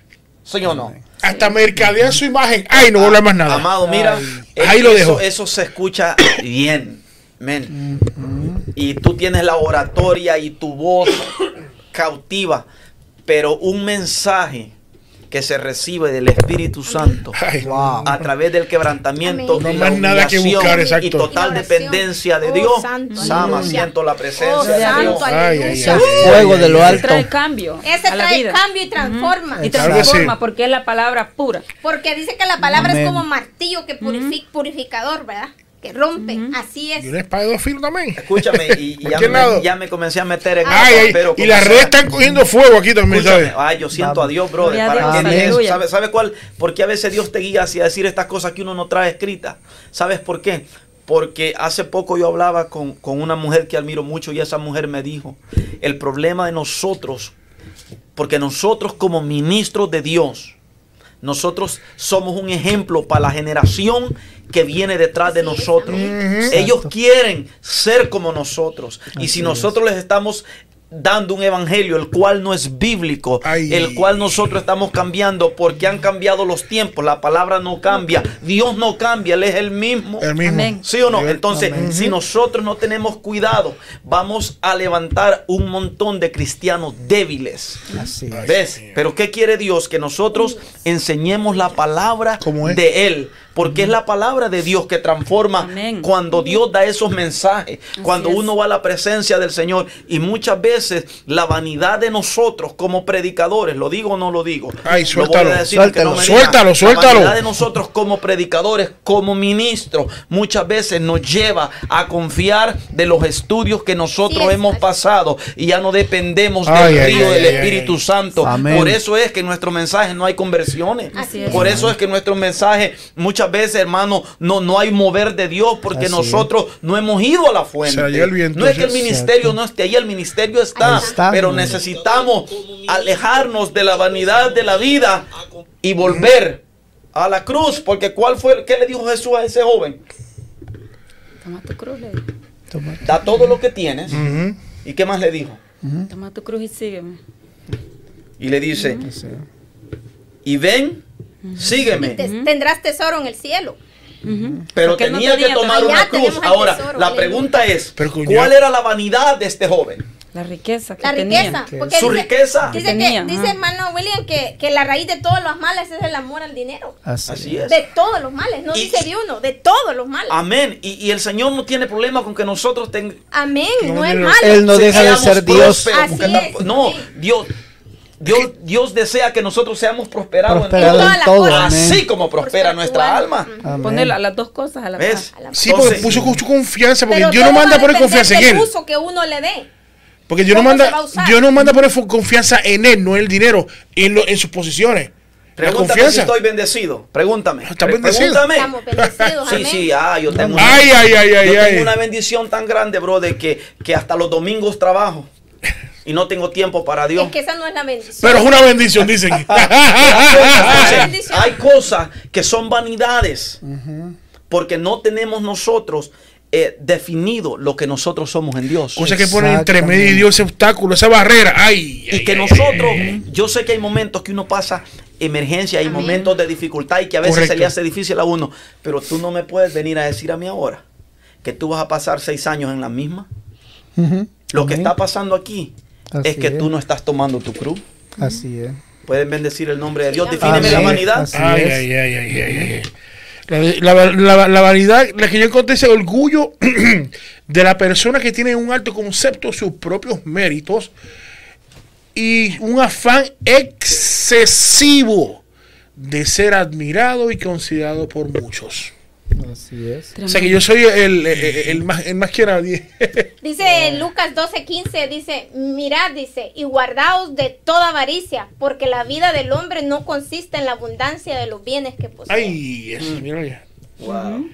¿Sí o no? Hasta mercadear su imagen. Ay, no voy a hablar más nada. Amado, mira, es Ahí lo eso, dejo. eso se escucha bien. men. Y tú tienes la oratoria y tu voz cautiva, pero un mensaje que se recibe del Espíritu Santo Ay, Wow. a través del quebrantamiento Amén. No la más nada que humillación buscar, exacto. y total dependencia de Oh, Dios. santo, Sama, aleluya. siento la presencia Oh, de Dios. santo, Ay, ay, aleluya. ay. Ese fuego de lo Ese alto. trae cambio Ese trae vida. cambio y transforma. Y transforma sí. porque es la palabra pura. Porque dice que la palabra Amén. es como martillo que purifica, purificador, ¿verdad? Que rompe. Así es. Y una espada de dos filos también. Escúchame, y, y ¿Por ya, me, ya me comencé a meter en Ay, pero y las redes están cogiendo fuego aquí también, Escúchame, ¿sabes? ay, yo siento a Dios, brother. A ¿Para Dios, qué eso? aleluya. ¿Sabe, sabe cuál? Porque a veces Dios te guía hacia decir estas cosas que uno no trae escritas. ¿Sabes por qué? Porque hace poco yo hablaba con, con una mujer que admiro mucho y esa mujer me dijo, el problema de nosotros, porque nosotros como ministros de Dios, nosotros somos un ejemplo para la generación que viene detrás de nosotros. Ellos quieren ser como nosotros. y si nosotros les estamos dando un evangelio el cual no es bíblico, Ay. el cual nosotros estamos cambiando porque han cambiado los tiempos, la palabra no cambia, Dios no cambia, Él es el mismo. El mismo. Amén. ¿Sí o no? Entonces, Amén. si nosotros no tenemos cuidado, vamos a levantar un montón de cristianos débiles. Así es. ¿Ves? Pero ¿qué quiere Dios? Que nosotros enseñemos la palabra ¿Cómo es? de Él. Porque es la palabra de Dios que transforma Amén. cuando Dios da esos mensajes, cuando es. uno va a la presencia del Señor. Y muchas veces la vanidad de nosotros como predicadores, lo digo o no lo digo. Ay, Lo voy a suéltalo. no me diga. Suéltalo, La suéltalo. vanidad de nosotros como predicadores, como ministros, muchas veces nos lleva a confiar de los estudios que nosotros Sí, hemos pasado y ya no dependemos Ay, del ay, río ay, del ay, Espíritu ay. Santo. Amén. Por eso es que en nuestro mensaje no hay conversiones. Así es. Por eso es que en nuestro mensaje muchas veces, hermano, no, no hay mover de Dios porque Así nosotros no hemos ido a la fuente. El viento, no es que el ministerio Exacto. no esté ahí, el ministerio está, pero necesitamos alejarnos de la vanidad de la vida y volver a la cruz, porque ¿cuál fue, qué le dijo Jesús a ese joven? Toma tu cruz, le dijo. Toma. Da todo lo que tienes. ¿Y qué más le dijo? Toma tu cruz y sígueme. Y le dice, y ven, sígueme. Te- Tendrás tesoro en el cielo. Pero Porque no tenía que tomar una cruz. Ahora, tesoro, la pregunta es, ¿cuál era la vanidad de este joven? La riqueza que La tenía. riqueza. Porque Su dice, riqueza. Dice, Que tenía, que, dice ajá. hermano William que, que la raíz de todos los males es el amor al dinero. Así, Así es. De todos los males. No Y- dice de uno, de todos los males. Amén. Y, y el Señor no tiene problema con que nosotros tengamos... Amén. No, No, es malo. Él no deja de ser Dios. no. Dios, Dios, Dios desea que nosotros seamos prosperados Prosperado en todo. Así como prospera nuestra alma. Poner la- las dos cosas a la ¿Ves? par. Sí, porque puso su confianza, porque Pero Dios no manda a poner confianza en él. uso que uno le dé. Porque Dios no ¿Cómo se manda? Dios no manda a poner confianza en él, no en el dinero, en, lo- en sus posiciones. La Pregúntame si estoy bendecido. Pregúntame. ¿Está Pre- bendecido? Pregúntame. Estamos bendecidos. Sí, amén. sí, ah, yo tengo una, Ay, ay, ay, ay, yo ay. tengo una bendición tan grande, brother, que, que hasta los domingos trabajo y no tengo tiempo para Dios. Es que esa no es la bendición. Pero es una bendición, dicen. Hay cosas que son vanidades porque no tenemos nosotros eh, definido lo que nosotros somos en Dios. Cosas que ponen entre medio y Dios ese obstáculo, esa barrera. Ay, Y ay, que ay, nosotros, ay, yo sé que hay momentos que uno pasa emergencia, hay Amén. momentos de dificultad y que a veces Correcto. se le hace difícil a uno, pero tú no me puedes venir a decir a mí ahora que tú vas a pasar seis años en la misma. Lo que está pasando aquí Así es que es. tú no estás tomando tu cruz. Así es. Pueden bendecir el nombre de Dios. Defíneme la vanidad. Así Ay, es. ay, ay, ay, ay, ay. La, la- la- la vanidad, la que yo encontré es el orgullo de la persona que tiene un alto concepto de sus propios méritos y un afán excesivo de ser admirado y considerado por muchos. Así es. O sea que yo soy el, el- el más, el más que nadie. Dice Lucas 12:15, dice, mirad, dice, y guardaos de toda avaricia, porque la vida del hombre no consiste en la abundancia de los bienes que posee. Ay, eso, mira ya. Wow.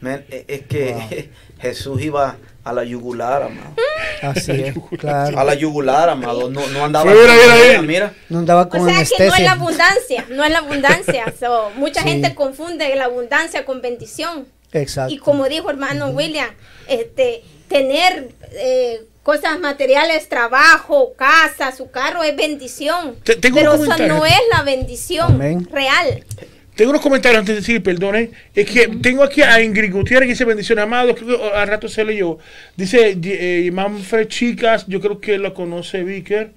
Man, e- es que Jesús iba a la yugular, amado. Así es, claro. A la yugular, amado. No, no andaba. Fue, mira, mira, mira. No andaba O con sea que no es la abundancia, no es la abundancia. So, mucha Sí. gente confunde la abundancia con bendición. Exacto. Y como dijo hermano William, este, tener eh, cosas materiales, trabajo, casa, su carro es bendición. Te- pero esa comentario. no es la bendición Amén. real. Tengo unos comentarios antes de decir, perdonen. Es que tengo aquí a Ingrid Gutiérrez que dice bendición amado. Creo que al rato se leyó. Dice eh, Manfred Chicas, yo creo que lo conoce Vicker.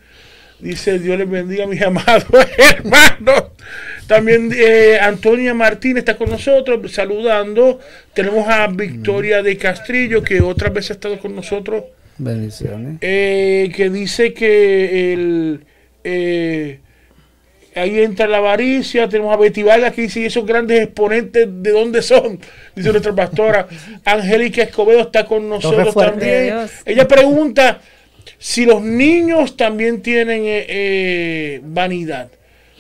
Dice Dios les bendiga a mis amados hermanos. También eh, Antonia Martínez está con nosotros saludando. Tenemos a Victoria de Castrillo que otra vez ha estado con nosotros. Bendiciones. eh, que dice que el eh, ahí entra la avaricia, tenemos a Betty Vargas que dice "¿Y esos grandes exponentes de dónde son, dice nuestra pastora. Angélica Escobedo está con nosotros fuerte. también. Dios. Ella pregunta si los niños también tienen eh, eh, vanidad.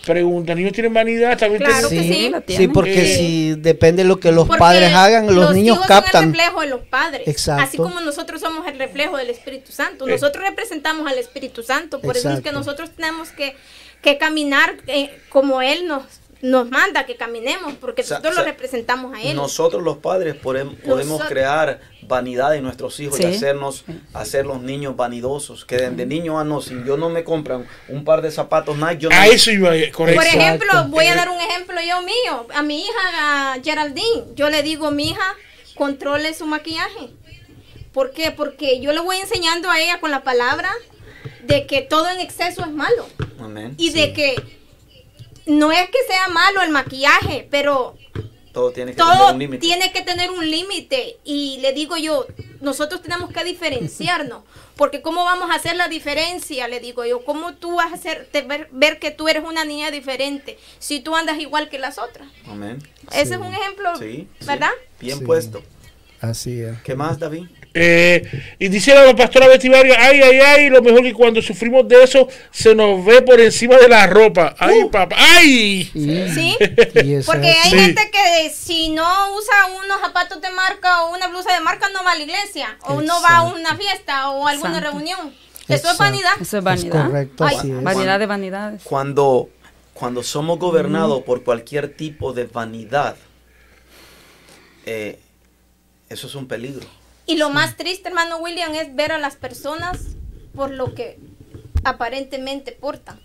Pregunta, ¿niños tienen vanidad? También Claro tienen- que sí. Sí, tienen. porque Eh, si depende de lo que los Porque padres hagan, los, niños hijos Son captan. el reflejo de los padres. Exacto. Así como nosotros somos el reflejo del Espíritu Santo. Nosotros representamos al Espíritu Santo. Por eso es que nosotros tenemos que, que caminar eh, como Él nos, nos manda que caminemos. Porque O sea, nosotros o sea, lo representamos a Él. Nosotros los padres podem- podemos Nosotros. crear vanidad en nuestros hijos y hacernos hacer los niños vanidosos. Que desde niño, ah, no, si yo no me compran un par de zapatos Nike, yo no. A eso iba, eh, correcto. Por Exacto. ejemplo, voy a dar un ejemplo yo mío. A mi hija a Geraldine, yo le digo, mi hija, controle su maquillaje. ¿Por qué? Porque yo le voy enseñando a ella con la palabra de que todo en exceso es malo. Amén. Y de que no es que sea malo el maquillaje, pero Todo tiene que tener todo un límite. tiene que tener un límite. Y le digo yo, nosotros tenemos que diferenciarnos. Porque ¿cómo vamos a hacer la diferencia? Le digo yo, ¿cómo tú vas a hacer, te ver, ver que tú eres una niña diferente si tú andas igual que las otras? Amén. Ese es un ejemplo, Sí. sí. ¿verdad? Bien Sí. puesto. Así es. ¿Qué más, David? Eh, y dice la pastora Betty Vargas, ay, ay, ay, lo mejor que cuando sufrimos de eso se nos ve por encima de la ropa. Ay, papá, ay. Sí. Porque hay Sí. gente que si no usa unos zapatos de marca o una blusa de marca no va a la iglesia o no va a una fiesta o a alguna Exacto. reunión. Eso es vanidad. Eso es es vanidad. correcto, Ay, así es. Vanidad de vanidades. Cuando, cuando somos gobernados por cualquier tipo de vanidad, eh, eso es un peligro. Y lo más triste, hermano William, es ver a las personas por lo que aparentemente portan.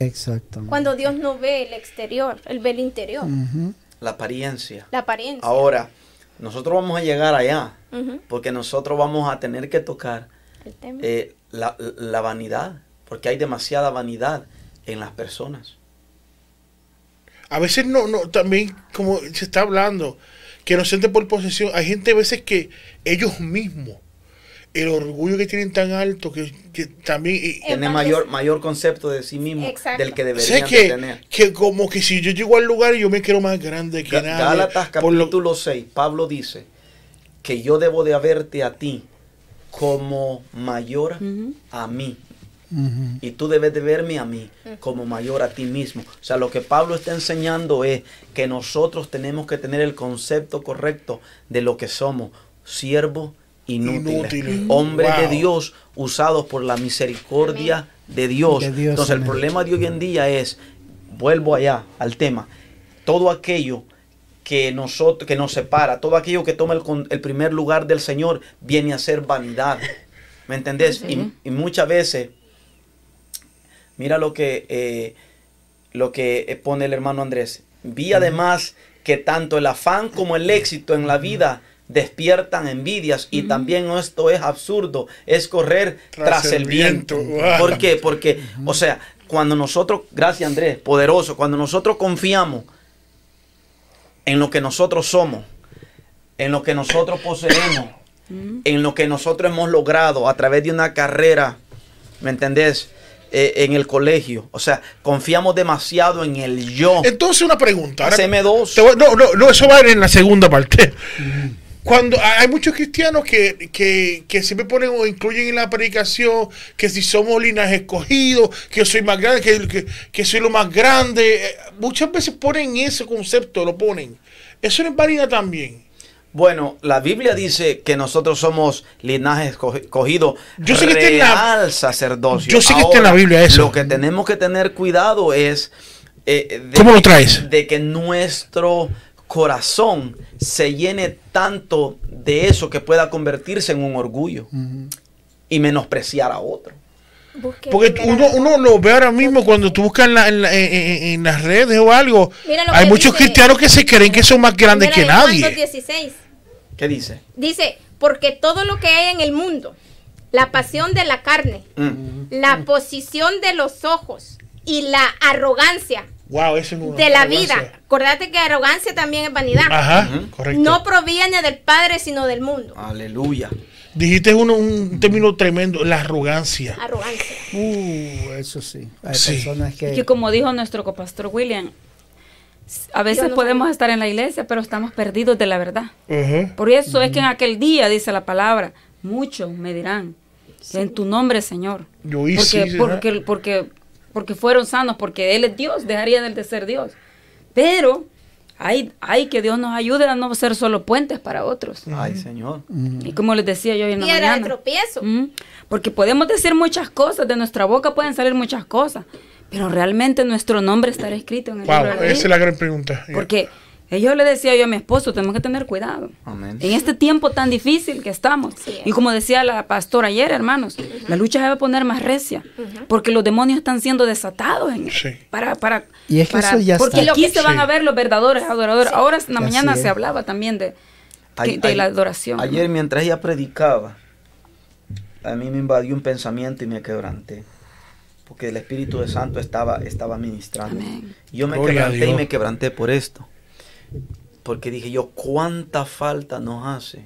Exacto. Cuando Dios no ve el exterior, Él ve el interior. La apariencia. la apariencia. Ahora, nosotros vamos a llegar allá, porque nosotros vamos a tener que tocar el tema. eh, la, la vanidad, porque hay demasiada vanidad en las personas. A veces no, no, también como se está hablando, que no sienten por posesión. Hay gente a veces que ellos mismos, el orgullo que tienen tan alto, que, que también... Tiene mayor, mayor concepto de sí mismo Exacto. del que sé deberían de que, tener. que como que si yo llego al lugar y yo me quiero más grande que Ga- nadie. Gálatas por lo- capítulo 6, Pablo dice que yo debo de haberte a ti como mayor a mí. Y tú debes de verme a mí como mayor a ti mismo. O sea, lo que Pablo está enseñando es que nosotros tenemos que tener el concepto correcto de lo que somos, siervos inútiles, Inútiles. hombres de. Dios usados por la misericordia de Dios. De Dios, Entonces el amén. problema de hoy en día es, vuelvo allá al tema, todo aquello que nosotros que nos separa, todo aquello que toma el, primer lugar del Señor viene a ser vanidad. ¿Me entendés? Y, y muchas veces, mira lo que eh, lo que eh, pone el hermano Andrés. Vi además que tanto el afán como el éxito en la vida despiertan envidias y también esto es absurdo, es correr tras, el viento. Wow. ¿Por qué? Porque, o sea, cuando nosotros, gracias Andrés, poderoso, cuando nosotros confiamos en lo que nosotros somos, en lo que nosotros poseemos, en lo que nosotros hemos logrado a través de una carrera, ¿me entendés? Eh, en el colegio. O sea, confiamos demasiado en el yo. Entonces, una pregunta. Ahora- Haceme dos. te voy- no, no, no, eso va a ir en la segunda parte. Cuando hay muchos cristianos que, que, que siempre ponen o incluyen en la predicación que si somos linaje escogidos, que yo soy más grande, que, que, que soy lo más grande, eh, muchas veces ponen ese concepto, lo ponen. Eso no es válida también. Bueno, la Biblia dice que nosotros somos linaje esco- escogido, Yo sé que está en la- real sacerdocio. Yo sé que está en la Biblia eso. Lo que tenemos que tener cuidado es eh, de ¿Cómo lo que- traes? De que nuestro corazón se llene tanto de eso que pueda convertirse en un orgullo y menospreciar a otro. Busque Porque uno, uno lo ve ahora mismo cuando tú buscas en, la- en la- en- en- las redes o algo. Mira lo Hay muchos dice- cristianos que se creen que son más grandes que nadie. 2:16. ¿Qué dice? Dice, porque todo lo que hay en el mundo, la pasión de la carne, Mm. la posición de los ojos y la arrogancia Wow, de la Arrogancia. vida. Acordate que arrogancia también es vanidad. Ajá, correcto. No proviene del Padre, sino del mundo. Aleluya. Dijiste uno, un término tremendo, la arrogancia. Arrogancia. Uh, eso sí. Hay Sí. personas que... Que como dijo nuestro copastor William, a veces no podemos sabía. estar en la iglesia, pero estamos perdidos de la verdad. Por eso es que en aquel día, dice la palabra, muchos me dirán, en tu nombre, Señor. Yo porque, sí, porque, porque, porque fueron sanos, porque Él es Dios, dejarían de ser Dios. Pero hay, hay que Dios nos ayude a no ser solo puentes para otros. Ay, Señor. Y como les decía yo hoy en la Piedra de mañana. tropiezo. Mm, Porque podemos decir muchas cosas, de nuestra boca pueden salir muchas cosas, pero realmente nuestro nombre estará escrito en el Wow, libro de la esa es la gran pregunta. Porque yo le decía yo a mi esposo, tenemos que tener cuidado. Amén. En este tiempo tan difícil que estamos. Sí. Y como decía la pastora ayer, hermanos, la lucha se va a poner más recia. Porque los demonios están siendo desatados. En, Sí. para, para, Y es que para- eso ya Porque está. aquí se van a ver los verdaderos adoradores. Ahora en la Así mañana es. se hablaba también de, Ay- de ay- la adoración. Ayer mientras ella predicaba, a mí me invadió un pensamiento y me quebranté. Porque el Espíritu de Santo estaba, estaba ministrando. Amén. Yo me Gloria quebranté y me quebranté por esto. Porque dije yo, ¿cuánta falta nos hace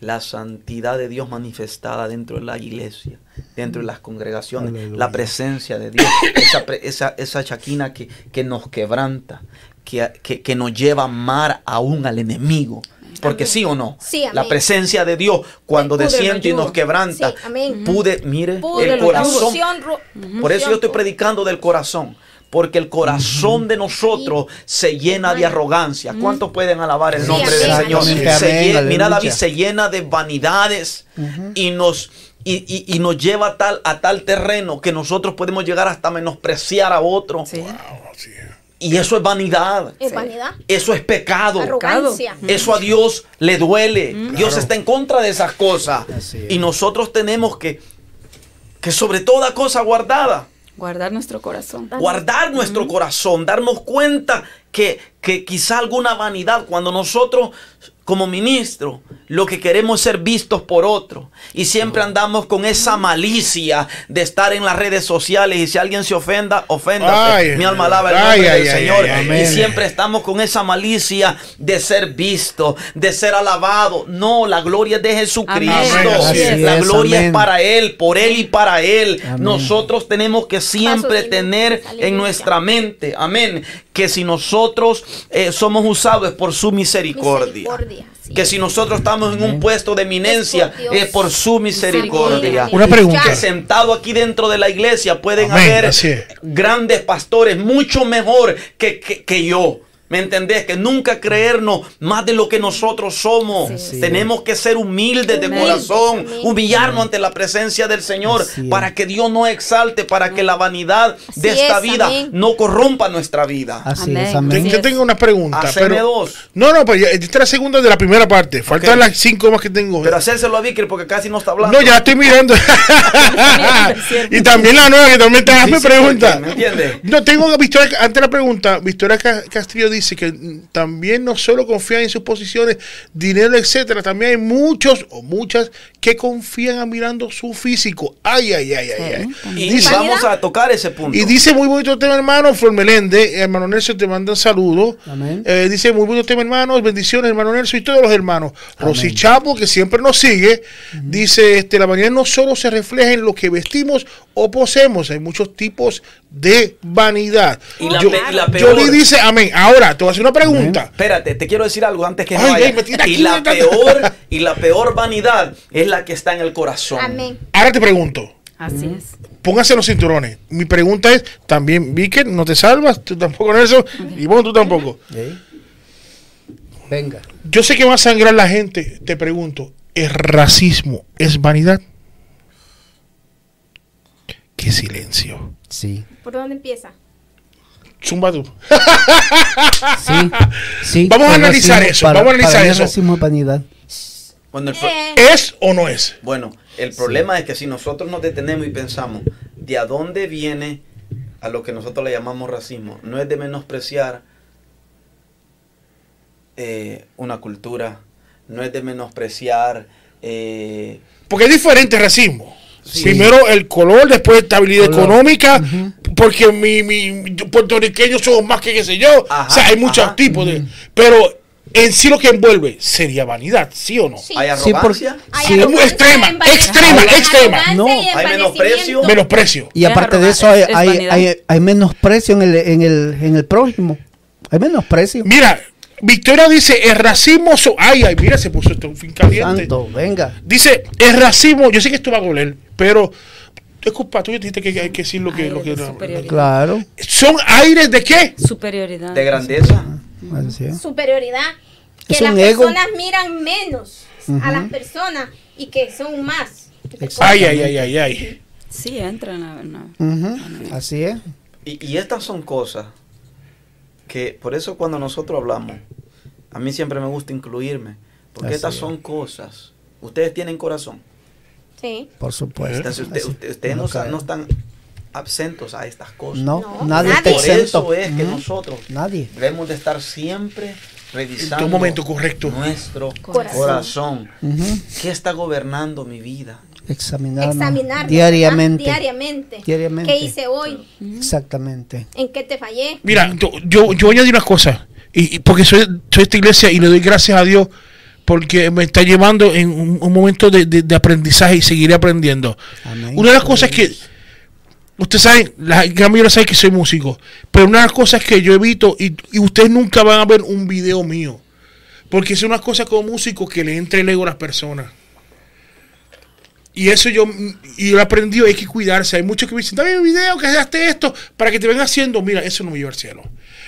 la santidad de Dios manifestada dentro de la iglesia, dentro de las congregaciones, Aleluya. la presencia de Dios, esa, esa, esa chaquina que, que nos quebranta, que, que, que nos lleva a amar aún al enemigo. Porque sí o no, Sí, amén. la presencia de Dios cuando desciende y nos quebranta, Sí, amén. pude, mire, el corazón, por eso yo estoy predicando del corazón. Porque el corazón de nosotros se llena de arrogancia. ¿Cuántos pueden alabar el Sí, nombre del. Señor? Se amén, lle- mira. David se llena de vanidades y nos y, y- y nos lleva a tal, a tal terreno que nosotros podemos llegar hasta menospreciar a otro. Sí. Sí. Y eso es vanidad. Es vanidad. Eso es pecado. Arrogancia. Eso a Dios le duele. Dios Claro. está en contra de esas cosas. Es. Y nosotros tenemos que, que sobre toda cosa guardada, Guardar nuestro corazón. guardar nuestro corazón, darnos cuenta que, que quizá alguna vanidad, cuando nosotros como ministro lo que queremos es ser vistos por otro y siempre andamos con esa malicia de estar en las redes sociales y si alguien se ofenda, ofenda. Mi alma alaba el nombre ay, del ay, Señor ay, ay, y siempre estamos con esa malicia de ser visto, de ser alabado. No, la gloria es de Jesucristo. Amén. La gloria es para Él, por Él y para Él. Amén. Nosotros tenemos que siempre tener en nuestra mente, amén, que si nosotros eh, somos usados es por su misericordia. Misericordia, sí. Que si nosotros estamos en un puesto de eminencia Es por Dios. es por su misericordia. Una pregunta. Que sentado aquí dentro de la iglesia pueden Amén, haber grandes pastores, mucho mejor que, que- que yo. ¿Me entendés? Que nunca creernos más de lo que nosotros somos. Sí. Tenemos que ser humildes de corazón, humillarnos ante la presencia del Señor para que Dios nos exalte, para que la vanidad de esta es, vida amén. no corrompa nuestra vida. Así Amén. es, amén. Yo tengo una pregunta. Haceme pero, dos. No, no, pues ya- esta es la segunda de la primera parte. Faltan las cinco más que tengo. Pero hacérselo a Víctor porque casi no está hablando. No, ya estoy mirando. y también la nueva que también te sí, pregunta. porque, ¿me entiendes? No, tengo Victoria, antes de la pregunta, Victoria Ca- Castillo dice que mm, también no solo confían en sus posiciones, dinero, etcétera, también hay muchos o muchas que confían a mirando su físico. Ay, ay, ay, ay, ay. Y Dice- vamos a tocar ese punto. y dice muy bonito tema, hermano. Flor Meléndez, hermano Nelson, te manda un saludo. Amén. Eh, dice muy bonito tema, hermanos. Bendiciones, hermano Nelson y todos los hermanos. Rosy Chapo, que siempre nos sigue, dice: este, La vanidad no solo se refleja en lo que vestimos o poseemos, hay muchos tipos de vanidad. Y la yo, pe- y la yo peor- le dice amén. Ahora, te voy a hacer una pregunta. Espérate, te quiero decir algo antes que Ay, no vaya. ay, me tira y la peor y la peor vanidad es la que está en el corazón. Amén. Ahora te pregunto. Así es. Pónganse los cinturones. Mi pregunta es: también, Víker, no te salvas, tú tampoco, Nelson, y vos tú tampoco. Venga. Yo sé que va a sangrar la gente. Te pregunto, ¿es racismo? ¿Es vanidad? Qué silencio. Sí. ¿Por dónde empieza? Zumba tú. Sí. sí. Vamos a analizar eso, vamos a analizar para eso. racismo vanidad. El, Eh, ¿Es o no es? bueno, el problema es que si nosotros nos detenemos y pensamos de a dónde viene a lo que nosotros le llamamos racismo, no es de menospreciar eh, una cultura, no es de menospreciar eh, Porque es diferente el racismo. Sí. Primero el color, después estabilidad Color. económica, porque mi, mi puertorriqueños somos más que qué sé yo. Ajá, o sea, hay muchos ajá. tipos de... Pero en sí lo que envuelve sería vanidad, ¿sí o no? sí. hay Sí, arrogancia. Hay Sí. arrogancia, Extrema, extrema, Hay extrema. No. Hay menosprecio. Menosprecio. Y aparte de eso hay, hay, hay, hay menosprecio en el, en, el, en el prójimo. Hay menosprecio. Mira, Victoria dice, el racismo... so- ay, ay, mira, se puso esto un fin caliente. Santo, venga. Dice, el racismo, yo sé que esto va a doler, pero es culpa tuya, dijiste que hay que decir lo que... Lo que. Claro. ¿Son aires de qué? Superioridad. de grandeza. Superioridad. Que Es las ego. personas miran menos a las personas y que son más. Ay, ay, ay, ay, ay. Sí, entra en la... en la- Ujú, Así es. Y, y estas son cosas que por eso cuando nosotros hablamos, a mí siempre me gusta incluirme, porque Así estas es. son cosas. Ustedes tienen corazón. Sí. Por supuesto. Entonces usted- Así. usted- ustedes no, están absentos a estas cosas. No, No, nadie está Por exento. eso es que Ujú. nosotros Nadie. debemos de estar siempre revisando Un momento correcto. nuestro Corazón. corazón. Ujú. ¿Qué está gobernando mi vida? Examinar diariamente. diariamente. Diariamente. ¿Qué hice hoy? Exactamente. ¿En qué te fallé? Mira, yo, yo, yo voy a añadir una cosa, y, y porque soy, soy esta iglesia y le doy gracias a Dios porque me está llevando en un, un momento de, de- de aprendizaje y seguiré aprendiendo. Amén. Una de las cosas que, ustedes saben, la gran mayoría sabe que soy músico, pero una de las cosas que yo evito, y, y ustedes nunca van a ver un video mío, porque es una cosa como músico que le entre el ego a las personas. Y eso yo, y yo he aprendido, hay que cuidarse. Hay muchos que me dicen, dame un video que haces esto para que te vengan haciendo. Mira, eso no me lleva al cielo.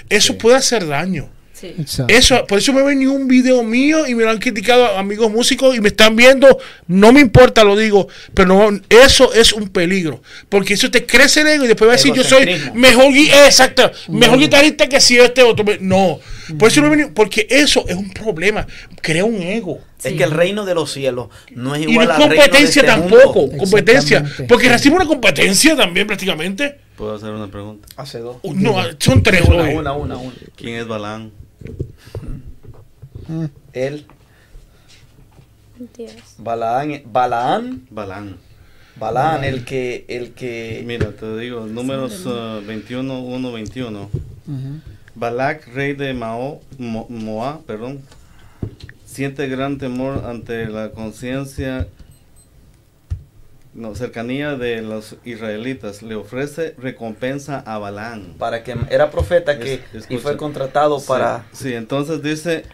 Eso puede hacer daño. Sí. Eso, por eso me ven ni un video mío y me lo han criticado amigos músicos y me están viendo. No me importa, lo digo, pero no, eso es un peligro. Porque eso te crece el ego y después va a decir, yo soy mejor, exacto, mejor guitarrista que si este otro. No, por eso no me ven- porque eso es un problema. Crea un ego. Es que el reino de los cielos no es Y no igual es al reino de competencia este tampoco. mundo. Competencia. Porque recibe una competencia también prácticamente. ¿Puedo hacer una pregunta? Hace dos. No, son tres. Una, una, una, una. ¿Quién es Balán? Él, Mentiras. Balaán, Balaán, Balán. Balaán, el que, el que, Mira, te digo, números uh, 21, 1, 21. Ujú. Balak, rey de Mao, Mo- Moab, perdón, siente gran temor ante la conciencia, no, cercanía de los israelitas. Le ofrece recompensa a Balán. para que era profeta que Es- y fue contratado para Sí, entonces dice,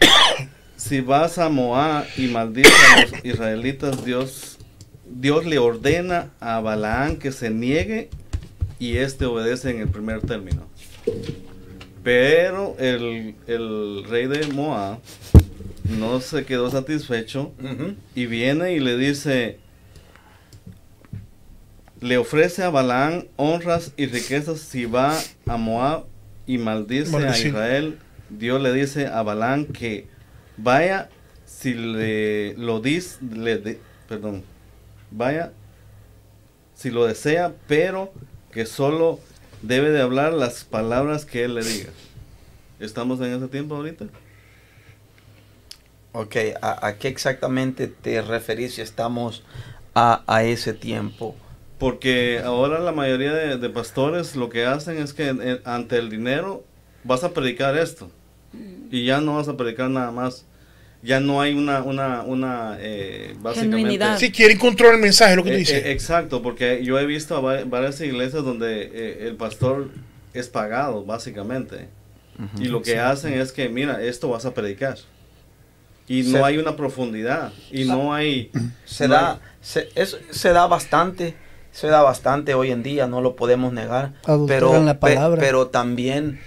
si vas a Moab y maldices a los israelitas, Dios, Dios le ordena a Balaán que se niegue y éste obedece en el primer término. Pero el, el rey de Moab no se quedó satisfecho y viene y le dice, le ofrece a Balaán honras y riquezas si va a Moab y maldice a. Israel. Dios le dice a Balaán que vaya si le lo dice, le de- perdón, vaya si lo desea, pero que solo debe de hablar las palabras que él le diga. ¿Estamos en ese tiempo ahorita? Ok, ¿a, a qué exactamente te referís si estamos a, a ese tiempo? Porque ahora la mayoría de, de pastores lo que hacen es que eh, ante el dinero vas a predicar esto y ya no vas a predicar nada más. Ya no hay una, una, una, eh, básicamente... Genuinidad. Si quieren controlar el mensaje, lo que tú Eh, dices. eh, exacto, porque yo he visto a varias iglesias donde eh, el pastor es pagado, básicamente. Y lo que hacen es que, mira, esto vas a predicar. Y Se- no hay una profundidad. Y no hay... Se no da, hay- se da bastante, se da bastante hoy en día, no lo podemos negar. Pero, la pe- palabra. pero también,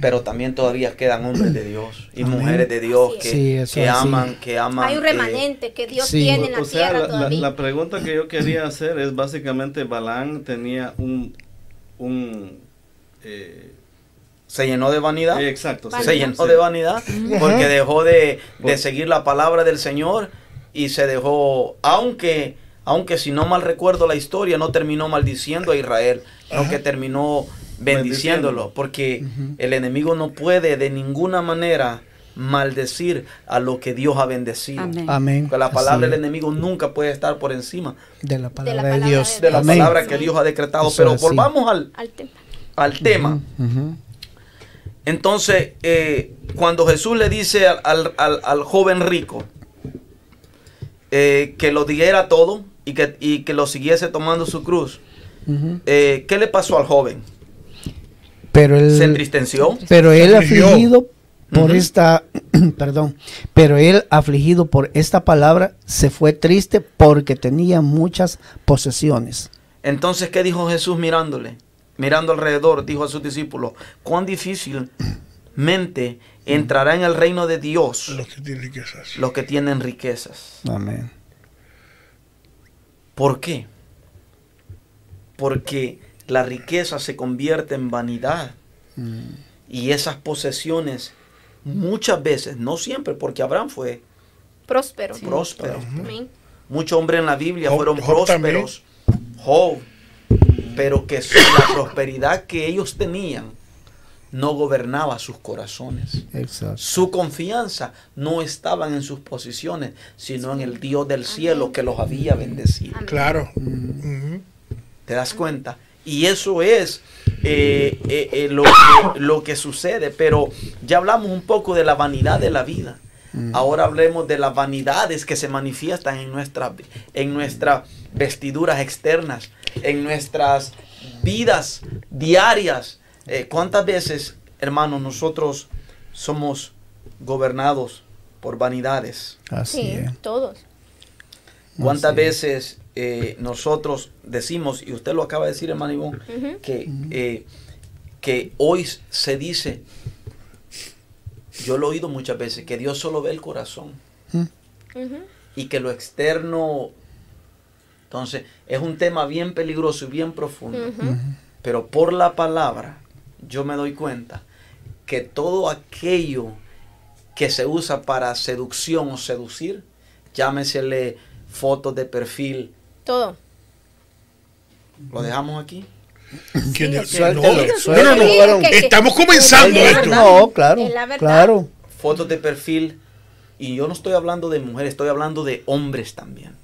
pero también todavía quedan hombres de Dios y Amén. mujeres de Dios que. Sí, que aman, que aman. Hay un eh, remanente que Dios sí. tiene en la O sea, tierra la, todavía. la pregunta que yo quería hacer es básicamente, Balán tenía un... un eh, se llenó de vanidad. eh, exacto. sí, se llenó sí. de vanidad porque dejó de, de seguir la palabra del Señor y se dejó, aunque, aunque si no mal recuerdo la historia, no terminó maldiciendo a Israel, aunque terminó bendiciéndolo, porque el enemigo no puede de ninguna manera maldecir a lo que Dios ha bendecido. Amén. Amén. La palabra del enemigo nunca puede estar por encima de la palabra de, palabra Dios. de la Amén. palabra que Dios ha decretado. Eso Pero volvamos al, Al tema. al tema. Ujú. Entonces, eh, cuando Jesús le dice al, al- al- al joven rico eh, que lo diera todo y que, y que lo siguiese tomando su cruz, eh, ¿qué le pasó al joven? Pero él, ¿Se entristeció? pero él afligido por esta, perdón, pero él afligido por esta palabra se fue triste porque tenía muchas posesiones. Entonces, ¿qué dijo Jesús mirándole? Mirando alrededor, dijo a sus discípulos, cuán difícilmente entrará en el reino de Dios Los que tienen riquezas. los que tienen riquezas. Amén. ¿Por qué? Porque la riqueza se convierte en vanidad. Y esas posesiones muchas veces, no siempre, porque Abraham fue Próspero. próspero. Muchos hombres en la Biblia Job- fueron Job prósperos. Job. Pero que la prosperidad que ellos tenían no gobernaba sus corazones. Exacto. Su confianza no estaba en sus posiciones, sino en el Dios del cielo que los había bendecido. Claro. ¿Te das cuenta? Y eso es eh, eh, eh, lo, que, lo que sucede. Pero ya hablamos un poco de la vanidad de la vida. Ahora hablemos de las vanidades que se manifiestan en, nuestra, en nuestras vestiduras externas, en nuestras vidas diarias. Eh, ¿Cuántas veces, hermanos, nosotros somos gobernados por vanidades? Así Sí, es. todos. ¿Cuántas Así veces eh, nosotros decimos, y usted lo acaba de decir, hermano Ujú. que, eh, que hoy se dice, yo lo he oído muchas veces, que Dios solo ve el corazón y que lo externo, entonces, es un tema bien peligroso y bien profundo. Pero por la palabra, yo me doy cuenta que todo aquello que se usa para seducción o seducir, llámesele fotos de perfil, Todo. lo dejamos aquí. ¿Quién Sí, No, no, no. Estamos comenzando esto. No, claro, Es la verdad. claro. Fotos de perfil, y yo no estoy hablando de mujeres, estoy hablando de hombres también.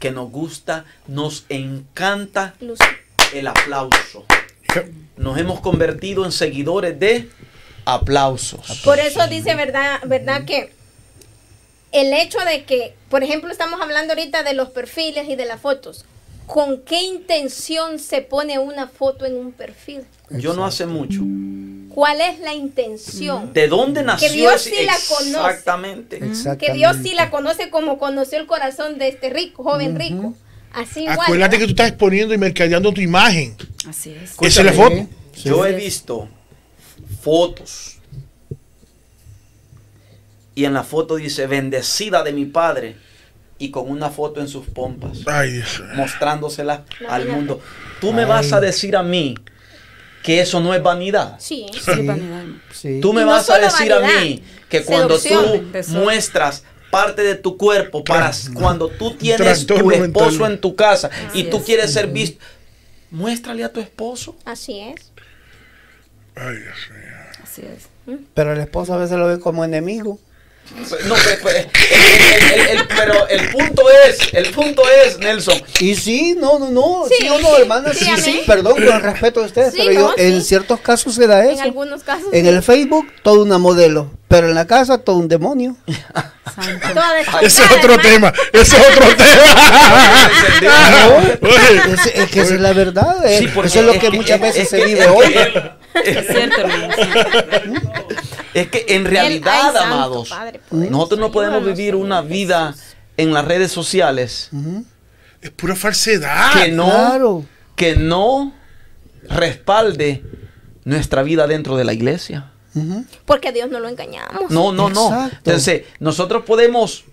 Que nos gusta, nos encanta Luz. el aplauso. Nos hemos convertido en seguidores de aplausos. Por eso dice verdad, verdad que el hecho de que, por ejemplo, estamos hablando ahorita de los perfiles y de las fotos. ¿Con qué intención se pone una foto en un perfil? Yo no hace mucho. ¿Cuál es la intención? ¿De dónde nació Dios ese- sí la conoce. Exactamente. Exactamente. Que Dios sí la conoce como conoció el corazón de este rico, joven rico. Así igual. Acuérdate ¿no? que tú estás exponiendo y mercadeando tu imagen. Así es. Esa es la foto. Sí. Yo he visto fotos y en la foto dice bendecida de mi padre y con una foto en sus pompas Ay, Dios. mostrándosela al mundo. Tú me vas a decir a mí que eso no es vanidad. Sí. Sí, vanidad. Sí. Tú me no vas a decir a mí que cuando seducción. tú muestras parte de tu cuerpo para cuando tú tienes tu esposo mental. en tu casa y tú es. quieres ser visto, muéstrale a tu esposo. Así es. Ay, Dios mío. Así es. Pero el esposo a veces lo ve como enemigo. No, pe- pe- el- el- el- pero el punto es, el punto es, Nelson, Y sí, no, no, no. Sí, Sí, o no, hermana. sí, Sí, sí, perdón, con el respeto de ustedes. Sí, pero yo, no, en ciertos casos se da En eso. algunos casos. En sí. el Facebook, todo una modelo. Pero en la casa, todo un demonio. Toda Ese es otro tema. Ese es otro tema. Oye, Es, es que esa es la verdad. eh. Sí, porque eso es lo es que que- muchas es- veces es se que- vive es hoy. Es cierto, hermano. sí. es que en ay, realidad, santo amados, Padre nosotros no podemos vivir una vida en las redes sociales es pura falsedad. que no, Claro. que no respalde nuestra vida dentro de la iglesia. Porque a Dios no lo engañamos. No, no, no. Exacto. Entonces, nosotros podemos...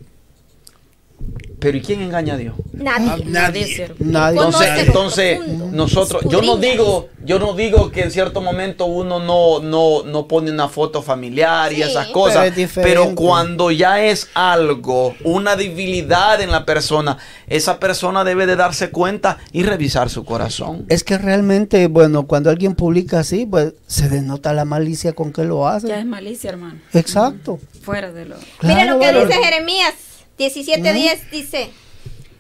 Pero ¿y quién engaña a Dios? Nadie. Nadie. Nadie. Entonces, entonces nosotros, yo no digo, yo no digo que en cierto momento uno no, no, no pone una foto familiar y Sí. esas Pero cosas, es pero cuando ya es algo, una debilidad en la persona, esa persona debe de darse cuenta y revisar su corazón. Es que realmente, bueno, cuando alguien publica así, pues se denota la malicia con que lo Ya hace. es malicia, hermano. Exacto. Fuera de lo. Mira lo que dice Jeremías 17:10 dice,